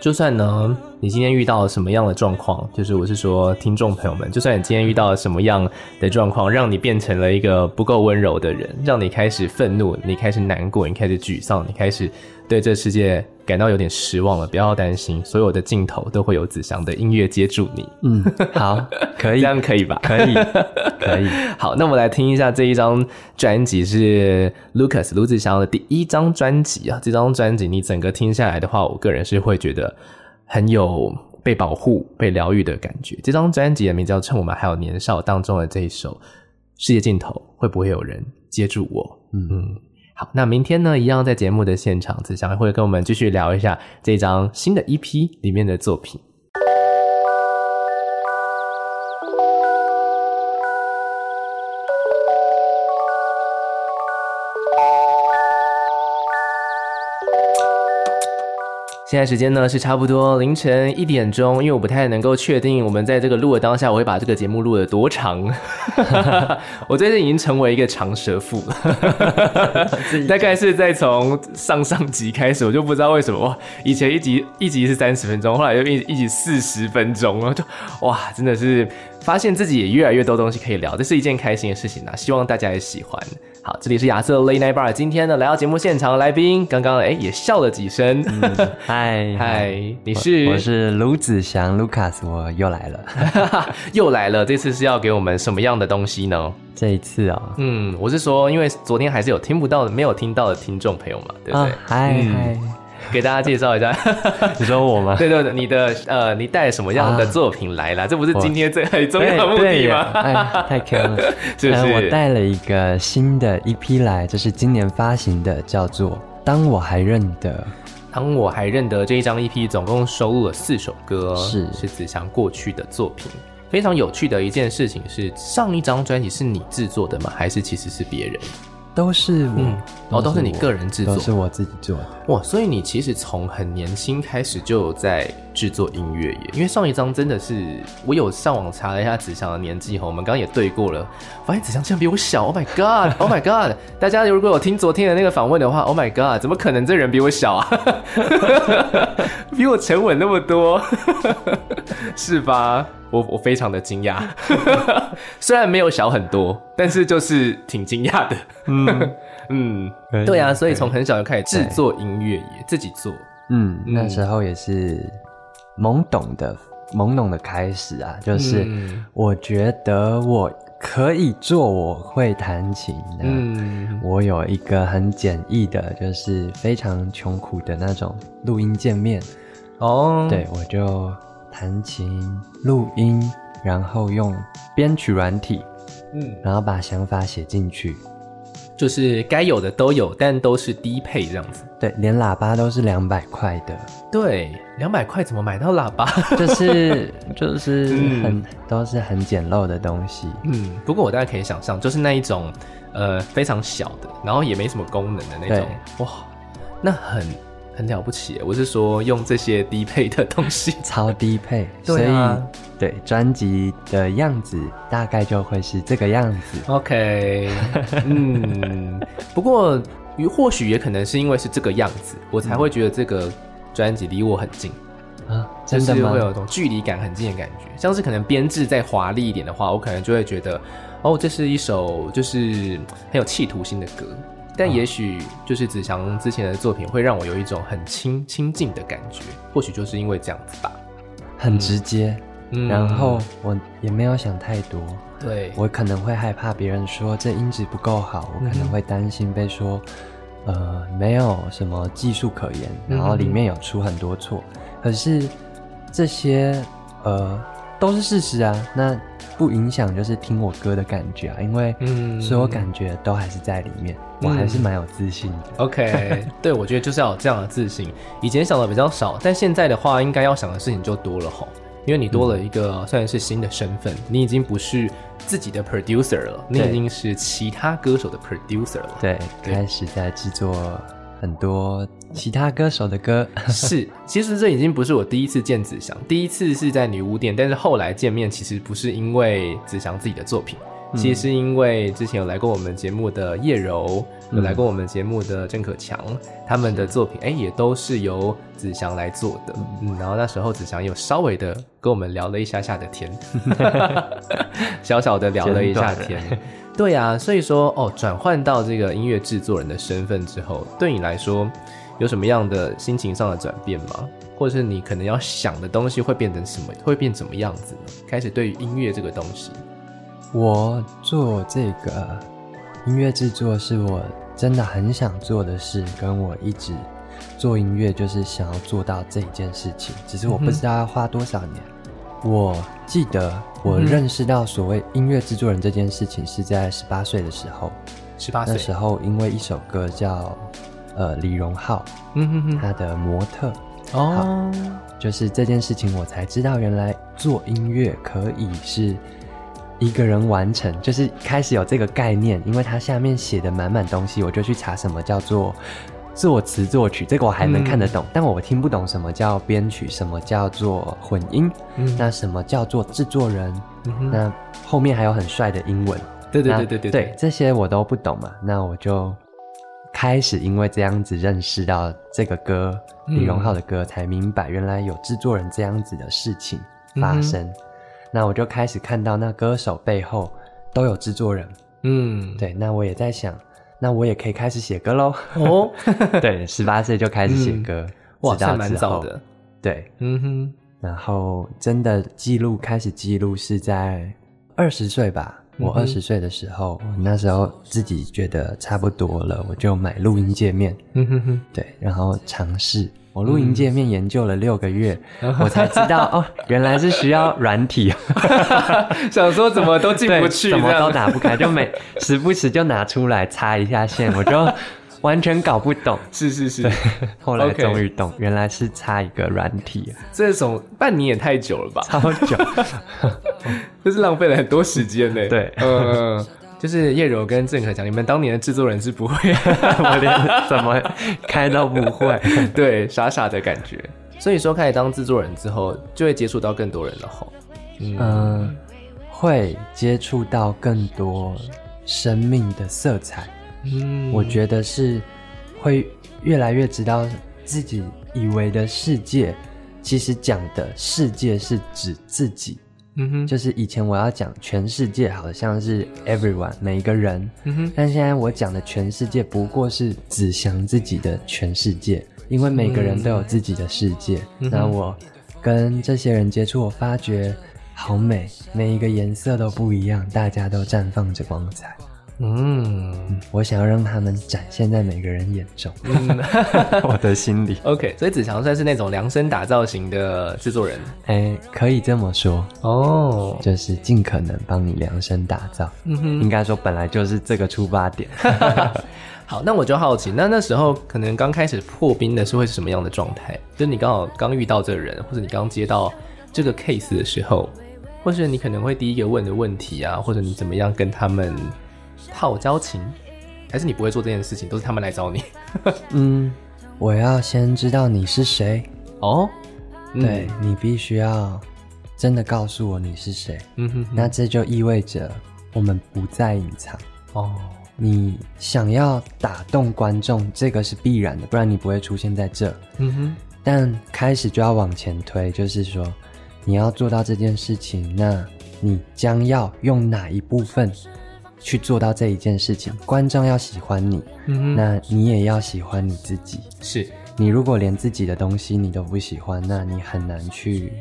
就算呢，你今天遇到了什么样的状况，就是我是说，听众朋友们，就算你今天遇到了什么样的状况，让你变成了一个不够温柔的人，让你开始愤怒，你开始难过，你开始沮丧，你开始对这世界感到有点失望了，不要担心，所有的尽头都会有子祥的音乐接住你。嗯，好，可以，这样可以吧？可以，可以。好，那我们来听一下这一张专辑是 Lucas 卢子祥的第一张专辑啊。这张专辑你整个听下来的话，我个人是会觉得很有被保护、被疗愈的感觉。这张专辑的名字叫《趁我们还有年少》当中的这一首世界尽头会不会有人接住我？嗯嗯，好，那明天呢，一样在节目的现场，子祥会跟我们继续聊一下这张新的 EP 里面的作品。现在时间呢是差不多凌晨一点钟，因为我不太能够确定我们在这个录的当下，我会把这个节目录的多长。我最近已经成为一个长舌妇 了，大概是在从上上集开始，我就不知道为什么哇，以前一集一集是三十分钟，后来又一一集四十分钟，然后就哇，真的是发现自己也越来越多东西可以聊，这是一件开心的事情啊！希望大家也喜欢。好，这里是亚瑟 Late Night Bar。今天呢，来到节目现场的来宾，刚刚哎也笑了几声。嗨 嗨，你是？我，我是卢子祥，Lucas，我又来了，又来了。这次是要给我们什么样的东西呢？这一次啊、哦，嗯，我是说，因为昨天还是有听不到的、没有听到的听众朋友嘛，对不对？嗨、uh, 嗨、嗯，给大家介绍一下，你说我吗？对对对，你的呃，你带什么样的作品来了？Uh, 这不是今天最很重要的目的吗？哎、太坑了，是不是？我带了一个新的一批来，这是今年发行的，叫做《当我还认得》。当我还认得这一张 EP，总共收录了四首歌，是是子祥过去的作品。非常有趣的一件事情是，上一张专辑是你制作的吗？还是其实是别人？都是我，嗯、哦，都是你个人制作，都是我自己做的。哇，所以你其实从很年轻开始就有在制作音乐耶。因为上一张真的是，我有上网查了一下子祥的年纪哈，我们刚刚也对过了，发现子祥竟然比我小。Oh my god！Oh my god！大家如果有听昨天的那个访问的话，Oh my god！怎么可能这人比我小啊？比我沉稳那么多，是吧？我我非常的惊讶，虽然没有小很多，但是就是挺惊讶的。嗯嗯，对啊，所以从很小就开始制作音乐，也自己做。嗯，那时候也是懵懂的懵懂的开始啊，就是我觉得我可以做，我会弹琴。嗯，我有一个很简易的，就是非常穷苦的那种录音界面。哦，对，我就。弹琴、录音，然后用编曲软体，嗯，然后把想法写进去，就是该有的都有，但都是低配这样子。对，连喇叭都是两百块的。对，两百块怎么买到喇叭？就是就是 很、嗯、都是很简陋的东西。嗯，不过我大概可以想象，就是那一种呃非常小的，然后也没什么功能的那种。哇，那很。很了不起，我是说用这些低配的东西，超低配，所以对专辑的样子大概就会是这个样子。OK，嗯，不过或许也可能是因为是这个样子，我才会觉得这个专辑离我很近啊，真的吗？就是会有一种距离感很近的感觉，像是可能编制再华丽一点的话，我可能就会觉得哦，这是一首就是很有企图心的歌。但也许就是子祥之前的作品会让我有一种很亲亲近的感觉，或许就是因为这样子吧，很直接。嗯，然后我也没有想太多。对，我可能会害怕别人说这音质不够好，我可能会担心被说，呃，没有什么技术可言，然后里面有出很多错。可是这些呃都是事实啊，那不影响就是听我歌的感觉啊，因为所有感觉都还是在里面。我还是蛮有自信的。嗯、OK，对，我觉得就是要有这样的自信。以前想的比较少，但现在的话，应该要想的事情就多了吼。因为你多了一个算是新的身份，你已经不是自己的 producer 了，你已经是其他歌手的 producer 了。对，对开始在制作很多其他歌手的歌。是，其实这已经不是我第一次见子祥，第一次是在女巫店，但是后来见面其实不是因为子祥自己的作品。其实是因为之前有来过我们节目的叶柔，有来过我们节目的郑可强，他们的作品哎也都是由子祥来做的，嗯，然后那时候子祥有稍微的跟我们聊了一下下的天，小小的聊了一下天，对啊，所以说哦，转换到这个音乐制作人的身份之后，对你来说有什么样的心情上的转变吗？或者是你可能要想的东西会变成什么，会变怎么样子呢？开始对于音乐这个东西。我做这个音乐制作是我真的很想做的事，跟我一直做音乐就是想要做到这一件事情，只是我不知道要花多少年。我记得我认识到所谓音乐制作人这件事情是在十八岁的时候。十八岁。那时候，因为一首歌叫呃李荣浩，嗯哼哼，他的模特。哦，就是这件事情，我才知道原来做音乐可以是一个人完成，就是开始有这个概念。因为它下面写的满满东西，我就去查什么叫做作词作曲，这个我还能看得懂，嗯、但我听不懂什么叫编曲，什么叫做混音，嗯、那什么叫做制作人，嗯、那后面还有很帅的英文。对对对对对，对，这些我都不懂嘛，那我就开始因为这样子认识到这个歌，李荣浩的歌，才明白原来有制作人这样子的事情发生。那我就开始看到那歌手背后都有制作人，嗯，对，那我也在想，那我也可以开始写歌喽。哦，对，十八岁就开始写歌，嗯、哇，还蛮早的。对，嗯哼，然后真的记录开始记录是在二十岁吧。我二十岁的时候，嗯、那时候自己觉得差不多了，我就买录音界面，嗯哼哼，对，然后尝试。我录音界面研究了六个月，嗯、我才知道哦，原来是需要软体。想说怎么都进不去，怎么都打不开，就每时不时就拿出来插一下线，我就。完全搞不懂，是是是，后来终于懂，原来是插一个软体。这种半年也太久了吧？超久，就是浪费了很多时间呢。对，嗯，就是叶柔跟郑可讲，你们当年的制作人是不会，我连 怎么开都不会，对，傻傻的感觉。所以说，开始当制作人之后，就会接触到更多人了吼。嗯，会接触到更多生命的色彩。嗯，我觉得是会越来越知道自己以为的世界，其实讲的世界是指自己。嗯哼，就是以前我要讲全世界，好像是 everyone 每一个人。嗯哼，但现在我讲的全世界不过是只想自己的全世界，因为每个人都有自己的世界。嗯，那我跟这些人接触，我发觉好美，每一个颜色都不一样，大家都绽放着光彩。嗯，我想要让他们展现在每个人眼中，嗯、我的心里。OK，所以子强算是那种量身打造型的制作人，哎、欸，可以这么说哦，就是尽可能帮你量身打造。嗯哼，应该说本来就是这个出发点。好，那我就好奇，那那时候可能刚开始破冰的是会是什么样的状态？就是你刚好刚遇到这个人，或者你刚接到这个 case 的时候，或是你可能会第一个问的问题啊，或者你怎么样跟他们。套交情，还是你不会做这件事情，都是他们来找你。嗯，我要先知道你是谁哦。对，嗯、你必须要真的告诉我你是谁。嗯哼哼，那这就意味着我们不再隐藏哦。你想要打动观众，这个是必然的，不然你不会出现在这。嗯哼，但开始就要往前推，就是说你要做到这件事情，那你将要用哪一部分？去做到这一件事情，观众要喜欢你，嗯，那你也要喜欢你自己。是，你如果连自己的东西你都不喜欢，那你很难去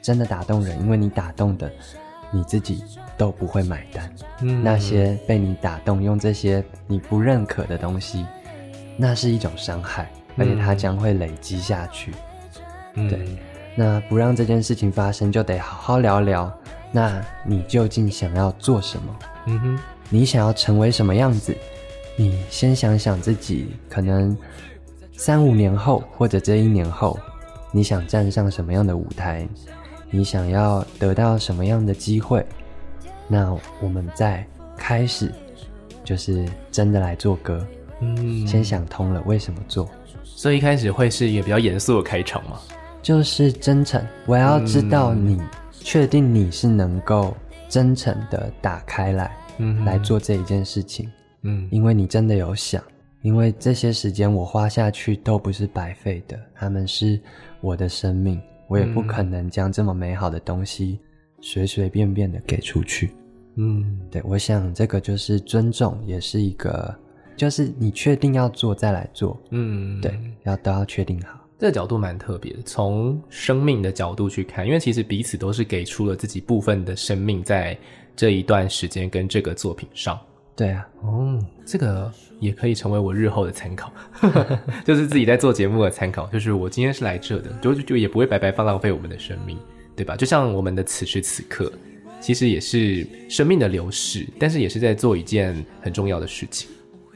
真的打动人，因为你打动的你自己都不会买单。嗯，那些被你打动，用这些你不认可的东西，那是一种伤害，而且它将会累积下去。嗯，对，那不让这件事情发生，就得好好聊聊。那你究竟想要做什么？嗯哼，你想要成为什么样子？你先想想自己，可能三五年后或者这一年后，你想站上什么样的舞台？你想要得到什么样的机会？那我们再开始，就是真的来做歌。嗯，先想通了为什么做，所以一开始会是一个比较严肃的开场吗？就是真诚，我要知道你。嗯确定你是能够真诚的打开来，嗯，来做这一件事情，嗯，因为你真的有想，因为这些时间我花下去都不是白费的，他们是我的生命，我也不可能将这么美好的东西随随便便的给出去，嗯，对，我想这个就是尊重，也是一个，就是你确定要做再来做，嗯，对，要都要确定好。这个角度蛮特别的，从生命的角度去看，因为其实彼此都是给出了自己部分的生命在这一段时间跟这个作品上。对啊，哦，这个也可以成为我日后的参考，就是自己在做节目的参考。就是我今天是来这的，就就也不会白白放浪费我们的生命。对吧？就像我们的此时此刻，其实也是生命的流逝，但是也是在做一件很重要的事情。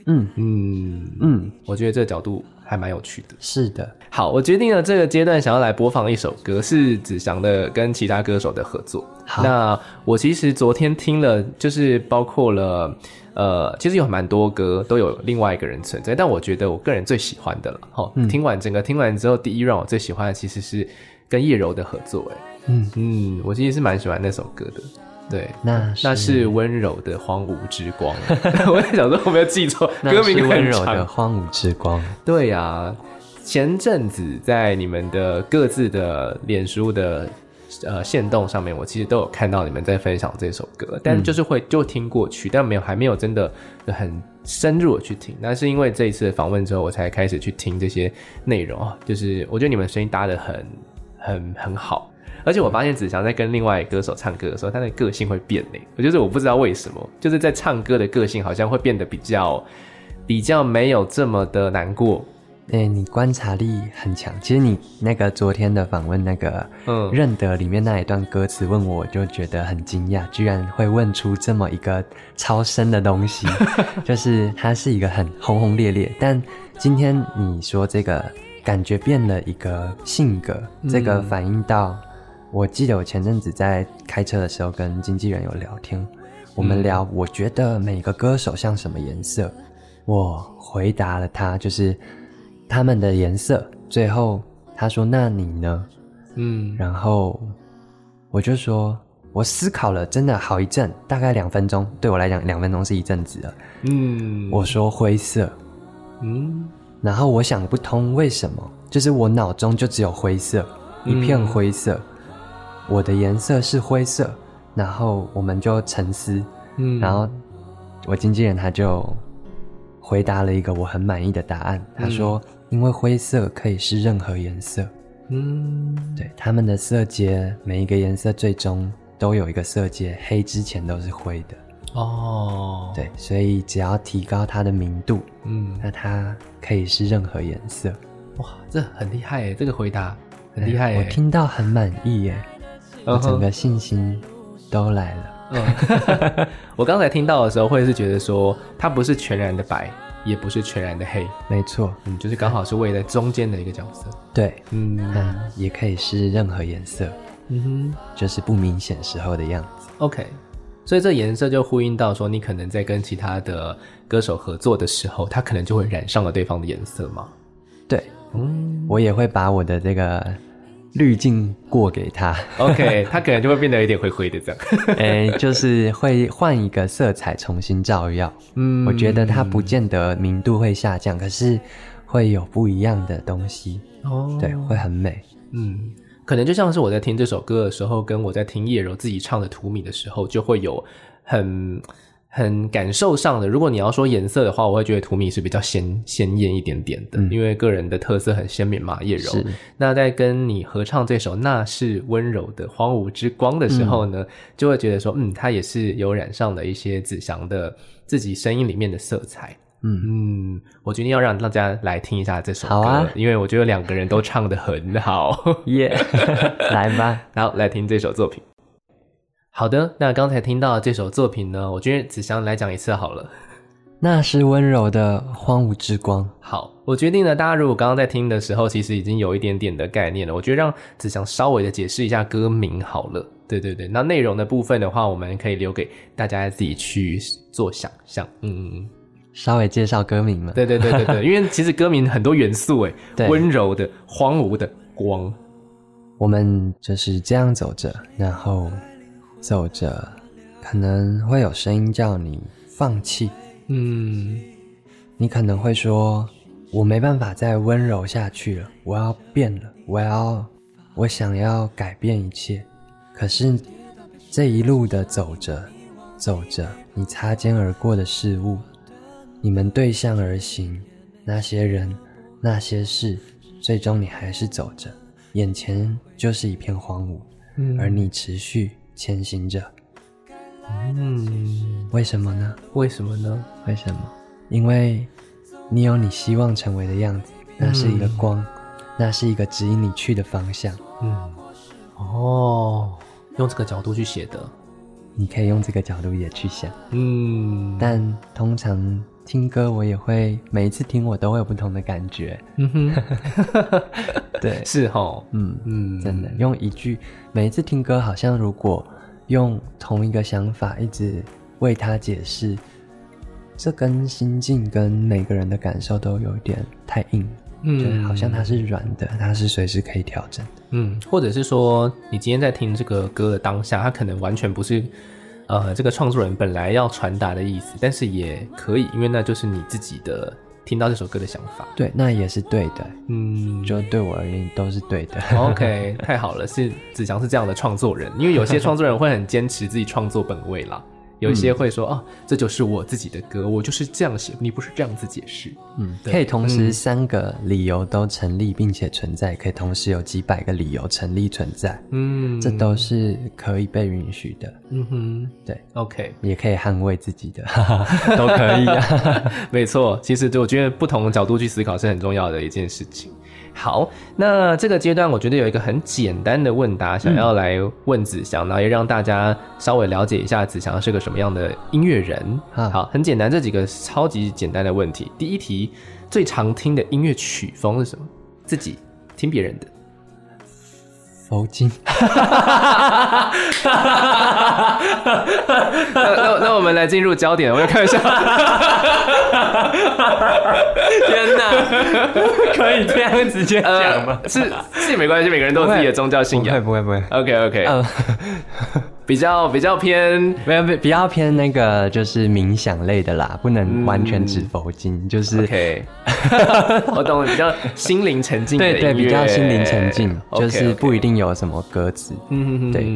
嗯嗯嗯，我觉得这个角度还蛮有趣的。是的，好，我决定了这个阶段想要来播放一首歌，是子祥的跟其他歌手的合作。好，那我其实昨天听了，就是包括了，呃，其实有蛮多歌都有另外一个人存在，但我觉得我个人最喜欢的了。听完整个听完之后，第一让我最喜欢的其实是跟叶柔的合作。哎，嗯嗯，我其实是蛮喜欢那首歌的。对，那是那是温柔的荒芜之光。我在想说，我没有记错，歌名温柔的荒芜之光。对呀、啊，前阵子在你们的各自的脸书的呃线动上面，我其实都有看到你们在分享这首歌，但就是会就听过去，但没有还没有真的很深入的去听。那是因为这一次的访问之后，我才开始去听这些内容啊。就是我觉得你们声音搭的很很很好。而且我发现子祥在跟另外歌手唱歌的时候，他的个性会变呢。我就是我不知道为什么，就是在唱歌的个性好像会变得比较比较没有这么的难过。哎、欸，你观察力很强。其实你那个昨天的访问，那个嗯，认得里面那一段歌词问我，我就觉得很惊讶，居然会问出这么一个超深的东西。就是它是一个很轰轰烈烈，但今天你说这个感觉变了一个性格，这个反映到。我记得我前阵子在开车的时候跟经纪人有聊天，我们聊，我觉得每个歌手像什么颜色，我回答了他，就是他们的颜色。最后他说：“那你呢？”嗯，然后我就说，我思考了真的好一阵，大概两分钟，对我来讲两分钟是一阵子了。嗯，我说灰色，嗯，然后我想不通为什么，就是我脑中就只有灰色，一片灰色。我的颜色是灰色，然后我们就沉思，嗯，然后我经纪人他就回答了一个我很满意的答案，他说：“嗯、因为灰色可以是任何颜色，嗯，对，他们的色阶每一个颜色最终都有一个色阶，黑之前都是灰的，哦，对，所以只要提高它的明度，嗯，那它可以是任何颜色，哇，这很厉害耶，这个回答很厉害耶，我听到很满意耶。”我整个信心都来了。嗯，我刚才听到的时候，会是觉得说，它不是全然的白，也不是全然的黑。没错，嗯，就是刚好是位在中间的一个角色。对，嗯，也可以是任何颜色。嗯哼，就是不明显时候的样子。OK，所以这颜色就呼应到说，你可能在跟其他的歌手合作的时候，他可能就会染上了对方的颜色嘛。对，嗯，我也会把我的这个。滤镜过给他，OK，他可能就会变得有点灰灰的这样，哎、欸，就是会换一个色彩重新照耀。嗯，我觉得它不见得明度会下降，可是会有不一样的东西。哦，对，会很美。嗯，可能就像是我在听这首歌的时候，跟我在听叶柔自己唱的《荼蘼》的时候，就会有很。很感受上的，如果你要说颜色的话，我会觉得荼蘼是比较鲜鲜艳一点点的，嗯、因为个人的特色很鲜明嘛。叶柔，那在跟你合唱这首《那是温柔的荒芜之光》的时候呢，嗯、就会觉得说，嗯，他也是有染上了一些子祥的自己声音里面的色彩。嗯。嗯，我决定要让大家来听一下这首歌，好啊，因为我觉得两个人都唱的很好，耶，来吧，然后来听这首作品。好的，那刚才听到这首作品呢，我觉得子祥来讲一次好了。那是温柔的荒芜之光。好，我决定了，大家如果刚刚在听的时候，其实已经有一点点的概念了。我觉得让子祥稍微的解释一下歌名好了。对对对，那内容的部分的话，我们可以留给大家自己去做想象。嗯嗯，稍微介绍歌名嘛。对对对对对，因为其实歌名很多元素诶，对，温柔的荒芜的光，我们就是这样走着，然后。走着，可能会有声音叫你放弃。嗯，你可能会说：“我没办法再温柔下去了，我要变了，我要，我想要改变一切。”可是这一路的走着，走着，你擦肩而过的事物，你们对向而行，那些人，那些事，最终你还是走着，眼前就是一片荒芜，嗯，而你持续。前行着，嗯，为什么呢？为什么呢？为什么？因为你有你希望成为的样子，那是一个光，嗯、那是一个指引你去的方向。嗯，哦，哦，用这个角度去写的，你可以用这个角度也去想。嗯，但通常听歌，我也会每一次听，我都会有不同的感觉。嗯哼，对，是齁，嗯嗯，真的用一句，每一次听歌，好像如果用同一个想法一直为他解释，这跟心境跟每个人的感受都有点太硬。嗯，对，好像它是软的，它是随时可以调整的。嗯，或者是说，你今天在听这个歌的当下，它可能完全不是，呃，这个创作人本来要传达的意思，但是也可以，因为那就是你自己的听到这首歌的想法。对，那也是对的。嗯，就对我而言都是对的。OK，太好了，是子祥是这样的创作人，因为有些创作人会很坚持自己创作本位啦。有一些会说、嗯、哦，这就是我自己的歌，我就是这样写，你不是这样子解释。嗯，可以同时三个理由都成立并且存在，可以同时有几百个理由成立存在。嗯，这都是可以被允许的。嗯哼，对，OK，也可以捍卫自己的，都可以啊。没错，其实就我觉得不同的角度去思考是很重要的一件事情。好，那这个阶段我觉得有一个很简单的问答，想要来问子祥，然后也让大家稍微了解一下子祥是个什么样的音乐人。好，很简单，这几个超级简单的问题。第一题，最常听的音乐曲风是什么？自己听别人的。佛经。那那那我们来进入焦点，我要看一下。天哪，可以这样直接讲吗？呃、是是也没关系，每个人都有自己的宗教信仰，不会不会。不会。OK OK，嗯。比较比较偏，没有比较偏那个就是冥想类的啦，不能完全指佛经，嗯、就是 OK，我懂了，比较心灵沉静的对对，比较心灵沉静，就是不一定有什么歌词，嗯嗯对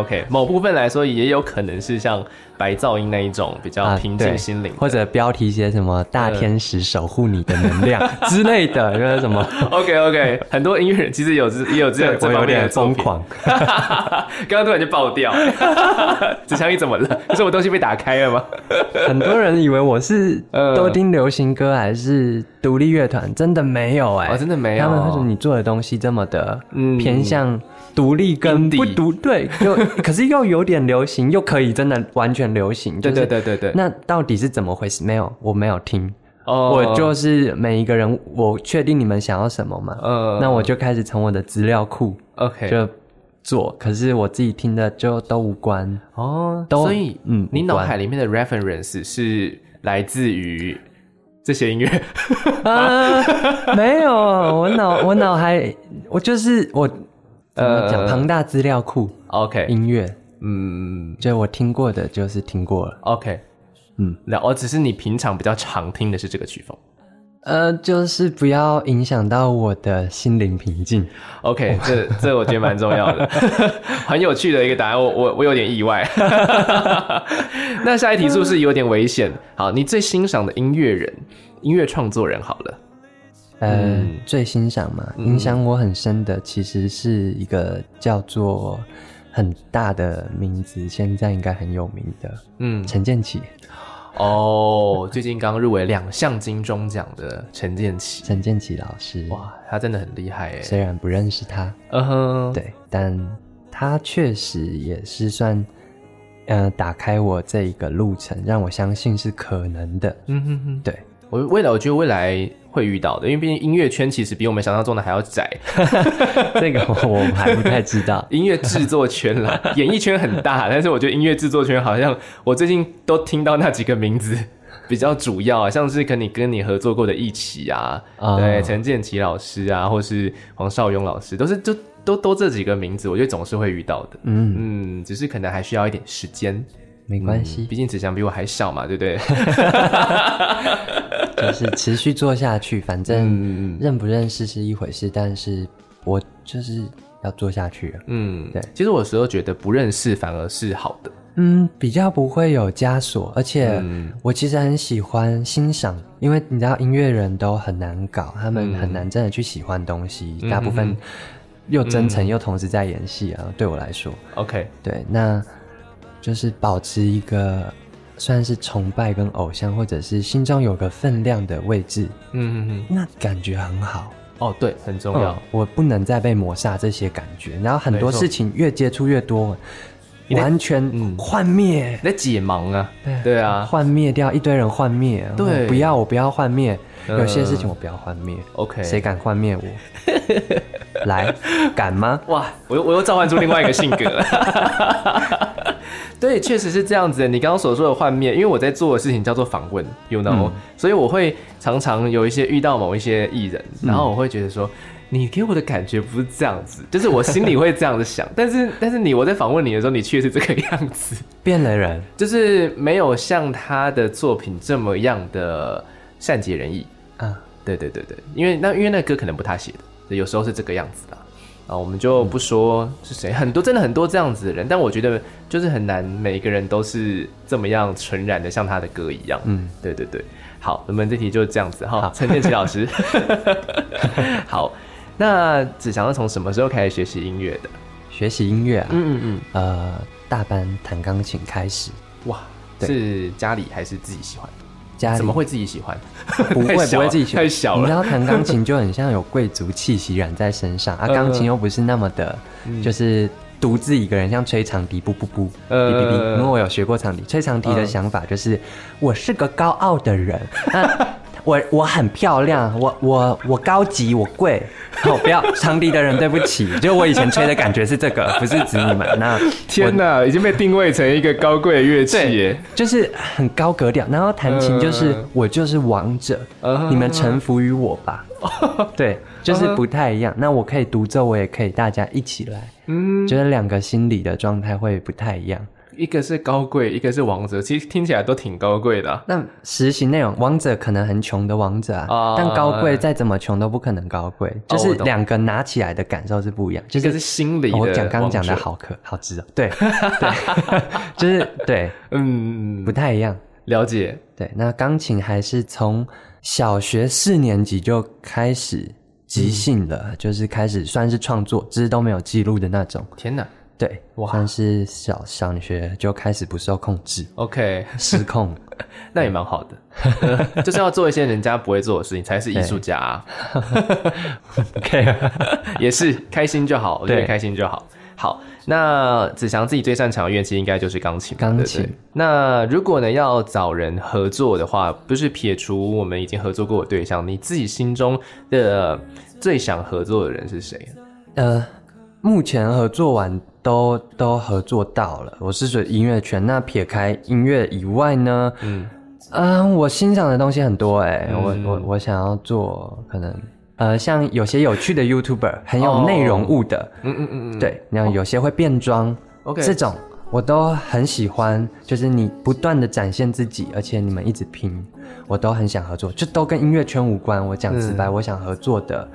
，OK，某部分来说也有可能是像。白噪音那一种比较平静心灵，或者标题写什么“大天使守护你的能量”之类的，就是什么？OK OK，很多音乐人其实有 也有这样这方面的 疯狂。刚刚突然就爆掉，子祥你怎么了？是什么东西被打开了吗？很多人以为我是都听流行歌还是独立乐团，真的没有哎、欸，哦，真的没有。他们会说你做的东西这么的偏向。独立跟不独对，就可是又有点流行，又可以真的完全流行。对对对对对。那到底是怎么回事？没有，我没有听。哦。我就是每一个人，我确定你们想要什么嘛。嗯。那我就开始从我的资料库，OK，就做。可是我自己听的就都无关。哦。都。所以，嗯，你脑海里面的 reference 是来自于这些音乐？啊，没有，我脑我脑海我就是我。呃，讲庞大资料库，OK，音乐，嗯，就我听过的，就是听过了，OK，嗯，那我只是你平常比较常听的是这个曲风，呃，就是不要影响到我的心灵平静，OK，这这我觉得蛮重要的，很有趣的一个答案，我我我有点意外，那下一题是不是有点危险？好，你最欣赏的音乐人、音乐创作人，好了。呃，嗯、最欣赏嘛，影响我很深的，其实是一个叫做很大的名字，现在应该很有名的，嗯，陈建奇。哦，最近刚入围两项金钟奖的陈建奇，陈建奇老师，哇，他真的很厉害诶，虽然不认识他，嗯哼，对，但他确实也是算，呃，打开我这一个路程，让我相信是可能的，嗯哼哼，对。我未来，我觉得未来会遇到的，因为毕竟音乐圈其实比我们想象中的还要窄。这个我还不太知道。音乐制作圈啦，演艺圈很大，但是我觉得音乐制作圈好像我最近都听到那几个名字比较主要啊，像是跟你跟你合作过的一起啊，哦、对，陈建奇老师啊，或是黄少勇老师，都是就都都这几个名字，我觉得总是会遇到的。嗯嗯，只是可能还需要一点时间。没关系，毕、嗯、竟子祥比我还小嘛，对不对？就是 持续做下去，反正认不认识是一回事，但是我就是要做下去。嗯，对。其实我有时候觉得不认识反而是好的，嗯，比较不会有枷锁，而且我其实很喜欢欣赏，因为你知道音乐人都很难搞，他们很难真的去喜欢东西，嗯、大部分又真诚又同时在演戏啊。嗯、对我来说，OK，对，那。就是保持一个算是崇拜跟偶像，或者是心中有个分量的位置，嗯嗯嗯，那感觉很好，哦，对，很重要。嗯、我不能再被抹杀这些感觉，然后很多事情越接触越多，完全幻灭，在解盲啊。对对啊，幻灭掉一堆人幻灭。对，不要我不要幻灭，有些事情我不要幻灭。OK，谁敢幻灭我？来，敢吗？哇，我又我又召唤出另外一个性格了。对，确实是这样子的。你刚刚所说的幻灭，因为我在做的事情叫做访问，you know，、嗯、所以我会常常有一些遇到某一些艺人，然后我会觉得说，你给我的感觉不是这样子，就是我心里会这样子想。但是，但是你我在访问你的时候，你却是这个样子，变了人，就是没有像他的作品这么样的善解人意嗯。对对对对，因为那因为那歌可能不他写的，有时候是这个样子的。啊，我们就不说是谁，很多真的很多这样子的人，但我觉得就是很难，每一个人都是这么样纯然的，像他的歌一样。嗯，对对对。好，我们这题就是这样子哈。陈建奇老师，好，那子祥是从什么时候开始学习音乐的？学习音乐啊，嗯嗯嗯，呃，大班弹钢琴开始。哇，是家里还是自己喜欢？家里怎么会自己喜欢？不会 不会自己喜欢，太小了。你知道弹钢琴就很像有贵族气息染在身上啊，钢琴又不是那么的，就是独自一个人，像吹长笛，不不不，哔哔哔。因为我有学过长笛，吹长笛的想法就是我是个高傲的人。我我很漂亮，我我我高级，我贵。好，不要长笛的人，对不起。就我以前吹的感觉是这个，不是指你们。那 天哪，已经被定位成一个高贵的乐器耶，就是很高格调。然后弹琴就是我就是王者，你们臣服于我吧。对，就是不太一样。那我可以独奏，我也可以大家一起来。嗯，觉得两个心理的状态会不太一样。一个是高贵，一个是王者，其实听起来都挺高贵的啊。那实行内容，王者可能很穷的王者啊，啊但高贵再怎么穷都不可能高贵，就是两个拿起来的感受是不一样。就是、一个是心里的、哦，我讲刚刚讲的好可好知道，对对，就是对，嗯，不太一样。了解，对。那钢琴还是从小学四年级就开始即兴了，嗯、就是开始算是创作，只是都没有记录的那种。天哪！对，哇，但是小小学就开始不受控制，OK，失控，那也蛮好的，就是要做一些人家不会做的事情，才是艺术家啊。OK，也是开心就好，我觉得开心就好。好，那子祥自己最擅长的乐器应该就是钢琴，钢琴。那如果呢要找人合作的话，不是撇除我们已经合作过的对象，你自己心中的最想合作的人是谁？呃，目前合作完。都都合作到了，我是说音乐圈。那撇开音乐以外呢？嗯，啊、呃，我欣赏的东西很多哎、欸，嗯、我我我想要做可能呃，像有些有趣的 YouTuber，很有内容物的，嗯嗯嗯嗯，对，然后有些会变装，OK，这种我都很喜欢，就是你不断的展现自己，而且你们一直拼，我都很想合作，就都跟音乐圈无关。我讲直白，嗯、我想合作的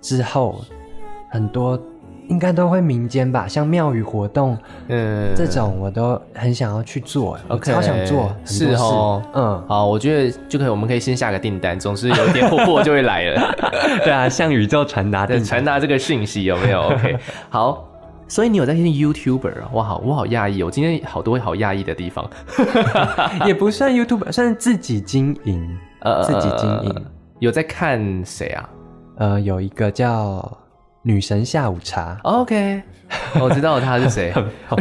之后很多。应该都会民间吧，像庙宇活动，嗯，这种我都很想要去做，OK，超想做，是哦，嗯，好，我觉得就可以，我们可以先下个订单，总是有一点货货就会来了，对啊，向宇宙传达，传达这个讯息有没有？OK，好，所以你有在听 YouTuber 啊？哇，好，我好讶异，我今天好多好讶异的地方，也不算 YouTuber，算是自己经营，呃，自己经营，有在看谁啊？呃，有一个叫。女神下午茶，OK，我知道他是谁，好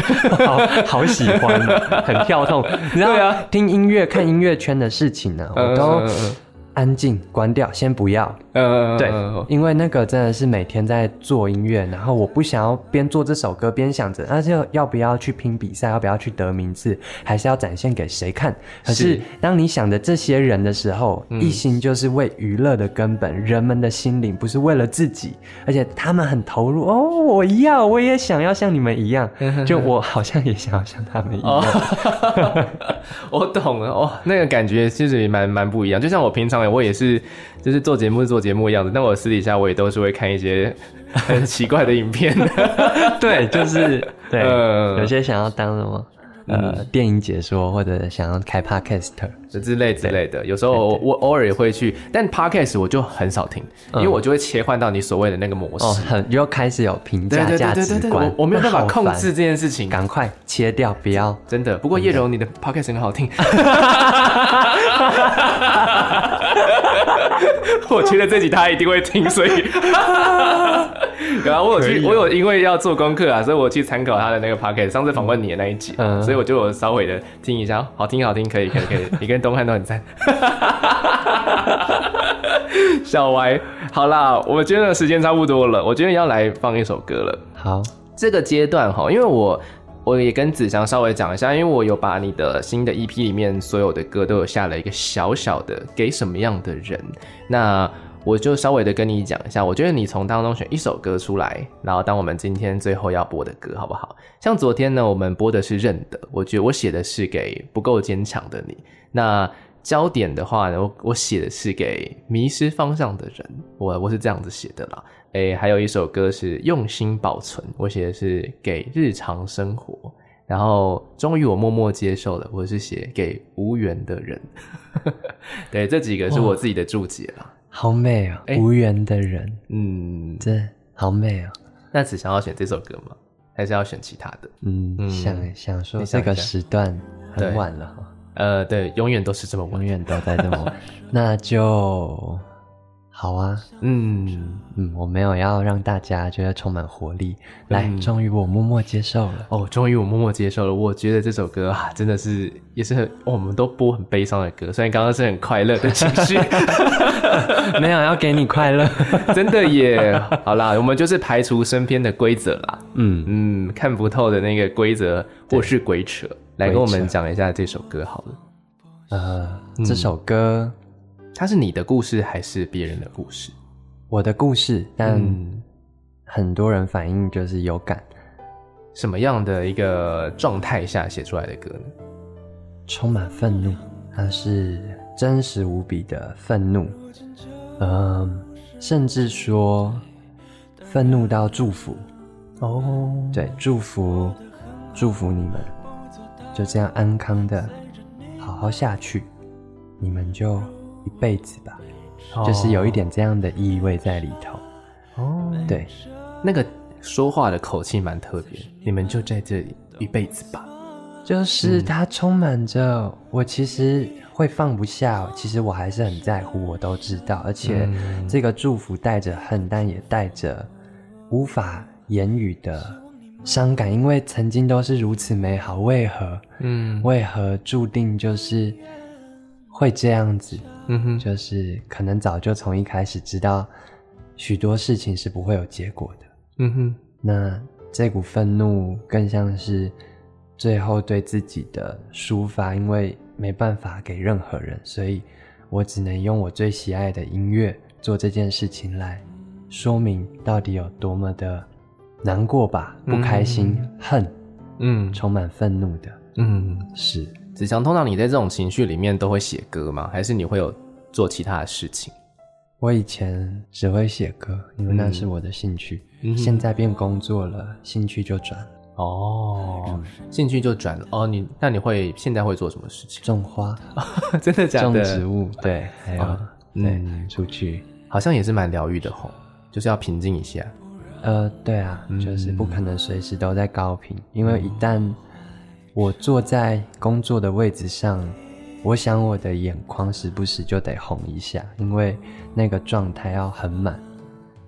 好，好喜欢，很跳痛，你知道啊，听音乐、看音乐圈的事情呢、啊，我都。安静，关掉，先不要。呃，对，因为那个真的是每天在做音乐，然后我不想要边做这首歌边想着，那就要不要去拼比赛，要不要去得名次，还是要展现给谁看？可是当你想着这些人的时候，一心就是为娱乐的根本，人们的心灵不是为了自己，而且他们很投入哦，我要，我也想要像你们一样，就我好像也想要像他们一样。我懂了，哦，那个感觉其实也蛮蛮不一样，就像我平常。我也是，就是做节目是做节目的样子，但我私底下我也都是会看一些 很奇怪的影片。对，就是 对，呃、有些想要当什么呃、嗯、电影解说，或者想要开 podcast 之类之类的。有时候我，我偶尔也会去，但 podcast 我就很少听，因为我就会切换到你所谓的那个模式，哦、很又开始有评价价值观，我我没有办法控制这件事情，赶快切掉，不要真的。不过叶柔，你的 podcast 很好听。我觉得这集他一定会听，所以，然后我有去，我有因为要做功课啊，所以我去参考他的那个 podcast，上次访问你的那一集，嗯，所以我就有稍微的听一下，好听好听，可以可以可以，你跟东汉都很赞。小歪，好啦，我们今天的时间差不多了，我今天要来放一首歌了。好，这个阶段哈，因为我。我也跟子祥稍微讲一下，因为我有把你的新的 EP 里面所有的歌都有下了一个小小的给什么样的人，那我就稍微的跟你讲一下，我觉得你从当中选一首歌出来，然后当我们今天最后要播的歌，好不好？像昨天呢，我们播的是认得，我觉得我写的是给不够坚强的你，那。焦点的话呢，我我写的是给迷失方向的人，我我是这样子写的啦。哎、欸，还有一首歌是用心保存，我写的是给日常生活。然后终于我默默接受了，我是写给无缘的人。对，这几个是我自己的注解啦。好美啊、无缘的人，嗯，这好美啊、喔。那只想要选这首歌吗？还是要选其他的？嗯，嗯想想说这个时段很晚了哈。呃，对，永远都是这么晚，永远都在这么晚，那就好啊。嗯嗯，我没有要让大家觉得充满活力。来，嗯、终于我默默接受了。哦，终于我默默接受了。我觉得这首歌啊，真的是也是很，哦、我们都播很悲伤的歌，虽然刚刚是很快乐的情绪，没有要给你快乐，真的耶。好啦，我们就是排除身边的规则啦。嗯嗯，看不透的那个规则或是鬼扯。来跟我们讲一下这首歌好了。呃，嗯、这首歌它是你的故事还是别人的故事？我的故事，但很多人反映就是有感。什么样的一个状态下写出来的歌呢？充满愤怒，它是真实无比的愤怒。嗯、呃，甚至说愤怒到祝福。哦，对，祝福，祝福你们。就这样安康的好好下去，你们就一辈子吧，哦、就是有一点这样的意味在里头。哦，对，那个说话的口气蛮特别。你们就在这里一辈子吧，就是它充满着我其实会放不下，其实我还是很在乎，我都知道。而且这个祝福带着恨，但也带着无法言语的。伤感，因为曾经都是如此美好，为何？嗯，为何注定就是会这样子？嗯哼，就是可能早就从一开始知道许多事情是不会有结果的。嗯哼，那这股愤怒更像是最后对自己的抒发，因为没办法给任何人，所以我只能用我最喜爱的音乐做这件事情来说明到底有多么的。难过吧，不开心，嗯、恨，嗯，充满愤怒的，嗯，是。子强，通常你在这种情绪里面都会写歌吗？还是你会有做其他的事情？我以前只会写歌，因为那是我的兴趣。嗯、现在变工作了，兴趣就转了。哦，嗯、兴趣就转了。哦，你那你会现在会做什么事情？种花，真的假的？种植物，对，还有，哦、对，出去，好像也是蛮疗愈的吼，就是要平静一下。呃，对啊，就是不可能随时都在高频，嗯、因为一旦我坐在工作的位置上，我想我的眼眶时不时就得红一下，因为那个状态要很满，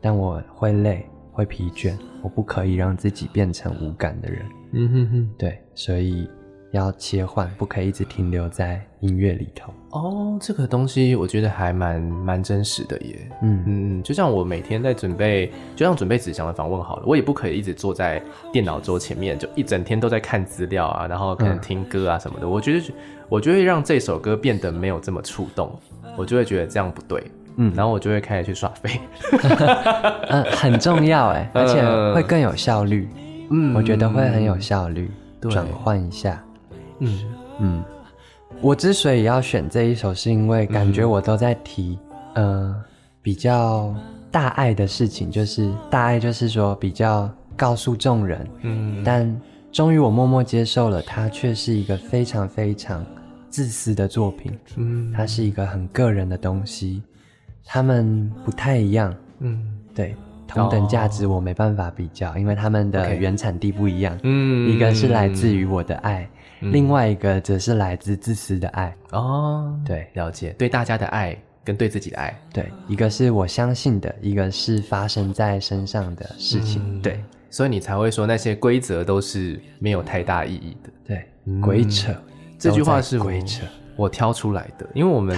但我会累，会疲倦，我不可以让自己变成无感的人。嗯哼哼，对，所以。要切换，不可以一直停留在音乐里头。哦，这个东西我觉得还蛮蛮真实的耶。嗯嗯，就像我每天在准备，就像准备子祥的访问好了，我也不可以一直坐在电脑桌前面，就一整天都在看资料啊，然后可能听歌啊什么的。嗯、我觉得，我就会让这首歌变得没有这么触动，我就会觉得这样不对。嗯，然后我就会开始去耍废。嗯，很重要哎，而且会更有效率。嗯，我觉得会很有效率，转换、嗯、一下。嗯嗯，我之所以要选这一首，是因为感觉我都在提，嗯、呃，比较大爱的事情，就是大爱，就是说比较告诉众人，嗯，但终于我默默接受了，它却是一个非常非常自私的作品，嗯，它是一个很个人的东西，他们不太一样，嗯，对，同等价值我没办法比较，因为他们的原产地不一样，嗯，一个是来自于我的爱。另外一个则是来自自私的爱。哦，对，了解，对大家的爱跟对自己的爱。对，一个是我相信的，一个是发生在身上的事情。嗯、对，所以你才会说那些规则都是没有太大意义的。对，鬼扯，这句话是鬼扯，我挑出来的，因为我们。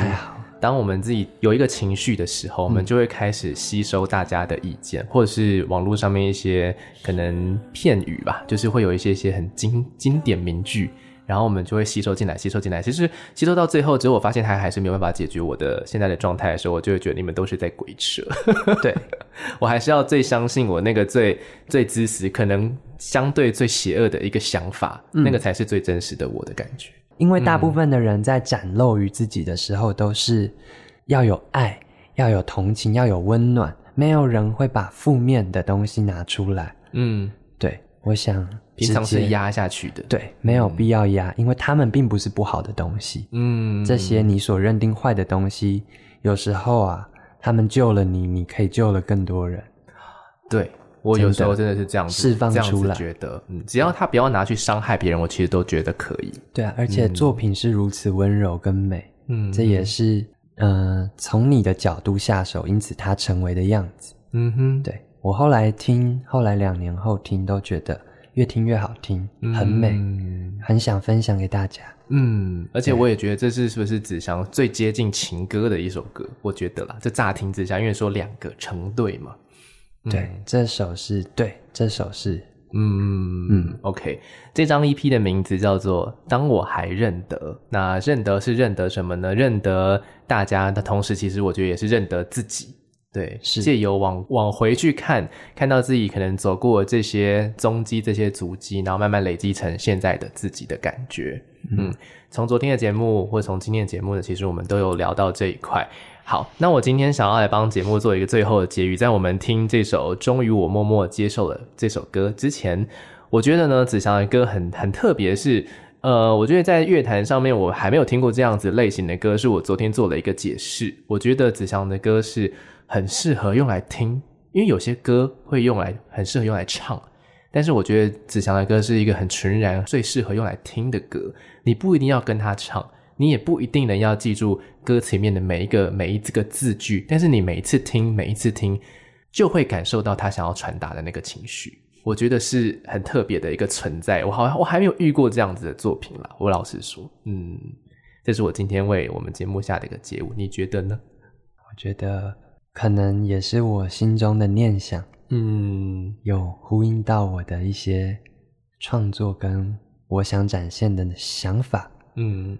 当我们自己有一个情绪的时候，我们就会开始吸收大家的意见，嗯、或者是网络上面一些可能片语吧，就是会有一些一些很经经典名句，然后我们就会吸收进来，吸收进来。其实吸收到最后，只有我发现它还是没有办法解决我的现在的状态的时候，我就会觉得你们都是在鬼扯。对，我还是要最相信我那个最最自私，可能相对最邪恶的一个想法，嗯、那个才是最真实的我的感觉。因为大部分的人在展露于自己的时候，都是要有爱，要有同情，要有温暖。没有人会把负面的东西拿出来。嗯，对，我想平常是压下去的。对，没有必要压，因为他们并不是不好的东西。嗯，这些你所认定坏的东西，有时候啊，他们救了你，你可以救了更多人。对。我有时候真的是这样子释放出来，觉得，嗯，只要他不要拿去伤害别人，我其实都觉得可以。对啊，而且作品是如此温柔跟美，嗯，这也是，呃，从你的角度下手，因此它成为的样子。嗯哼，对，我后来听，后来两年后听，都觉得越听越好听，很美，嗯，很想分享给大家。嗯，而且我也觉得这是是不是子祥最接近情歌的一首歌？我觉得啦，这乍听之下，因为说两个成对嘛。对，嗯、这首是对，这首是，嗯嗯，OK，这张 EP 的名字叫做《当我还认得》，那认得是认得什么呢？认得大家的同时，其实我觉得也是认得自己。对，是借由往往回去看，看到自己可能走过这些踪迹、这些足迹，然后慢慢累积成现在的自己的感觉。嗯，嗯，从昨天的节目或从今天的节目呢，其实我们都有聊到这一块。好，那我今天想要来帮节目做一个最后的结语，在我们听这首《终于我默默接受了》这首歌之前，我觉得呢，子祥的歌很很特别，是呃，我觉得在乐坛上面我还没有听过这样子类型的歌，是我昨天做了一个解释。我觉得子祥的歌是很适合用来听，因为有些歌会用来很适合用来唱，但是我觉得子祥的歌是一个很纯然最适合用来听的歌，你不一定要跟他唱。你也不一定能要记住歌词里面的每一个每一个字句，但是你每一次听，每一次听，就会感受到他想要传达的那个情绪。我觉得是很特别的一个存在。我好像我还没有遇过这样子的作品啦。我老实说，嗯，这是我今天为我们节目下的一个结语。你觉得呢？我觉得可能也是我心中的念想，嗯，有呼应到我的一些创作跟我想展现的想法，嗯。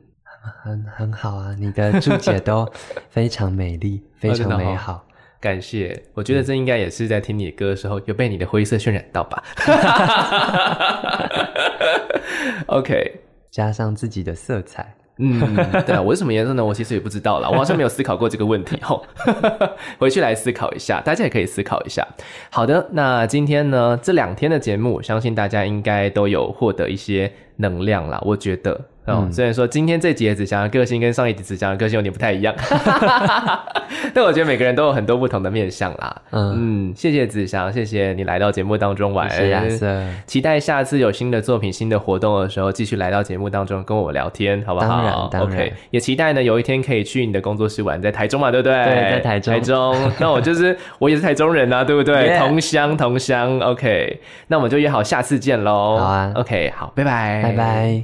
很很好啊，你的注解都非常美丽，非常美好，哦，感谢。我觉得这应该也是在听你的歌的时候，有被你的灰色渲染到吧？OK，加上自己的色彩，嗯，对啊，我是什么颜色呢？我其实也不知道啦，我好像没有思考过这个问题哦，回去来思考一下，大家也可以思考一下。好的，那今天呢，这两天的节目，相信大家应该都有获得一些能量啦，我觉得。哦，虽然说今天这集的子祥的个性跟上一集子祥的个性有点不太一样，但我觉得每个人都有很多不同的面相啦。嗯，嗯，谢谢子祥，谢谢你来到节目当中玩。是啊，是啊。期待下次有新的作品、新的活动的时候，继续来到节目当中跟我聊天，好不好？当然，当然。OK，也期待呢，有一天可以去你的工作室玩，在台中嘛，对不对？对，在台中。台中，那我就是 我也是台中人啊，对不对同乡，同乡。OK，那我们就约好下次见喽。好啊。OK，好，拜拜，拜拜。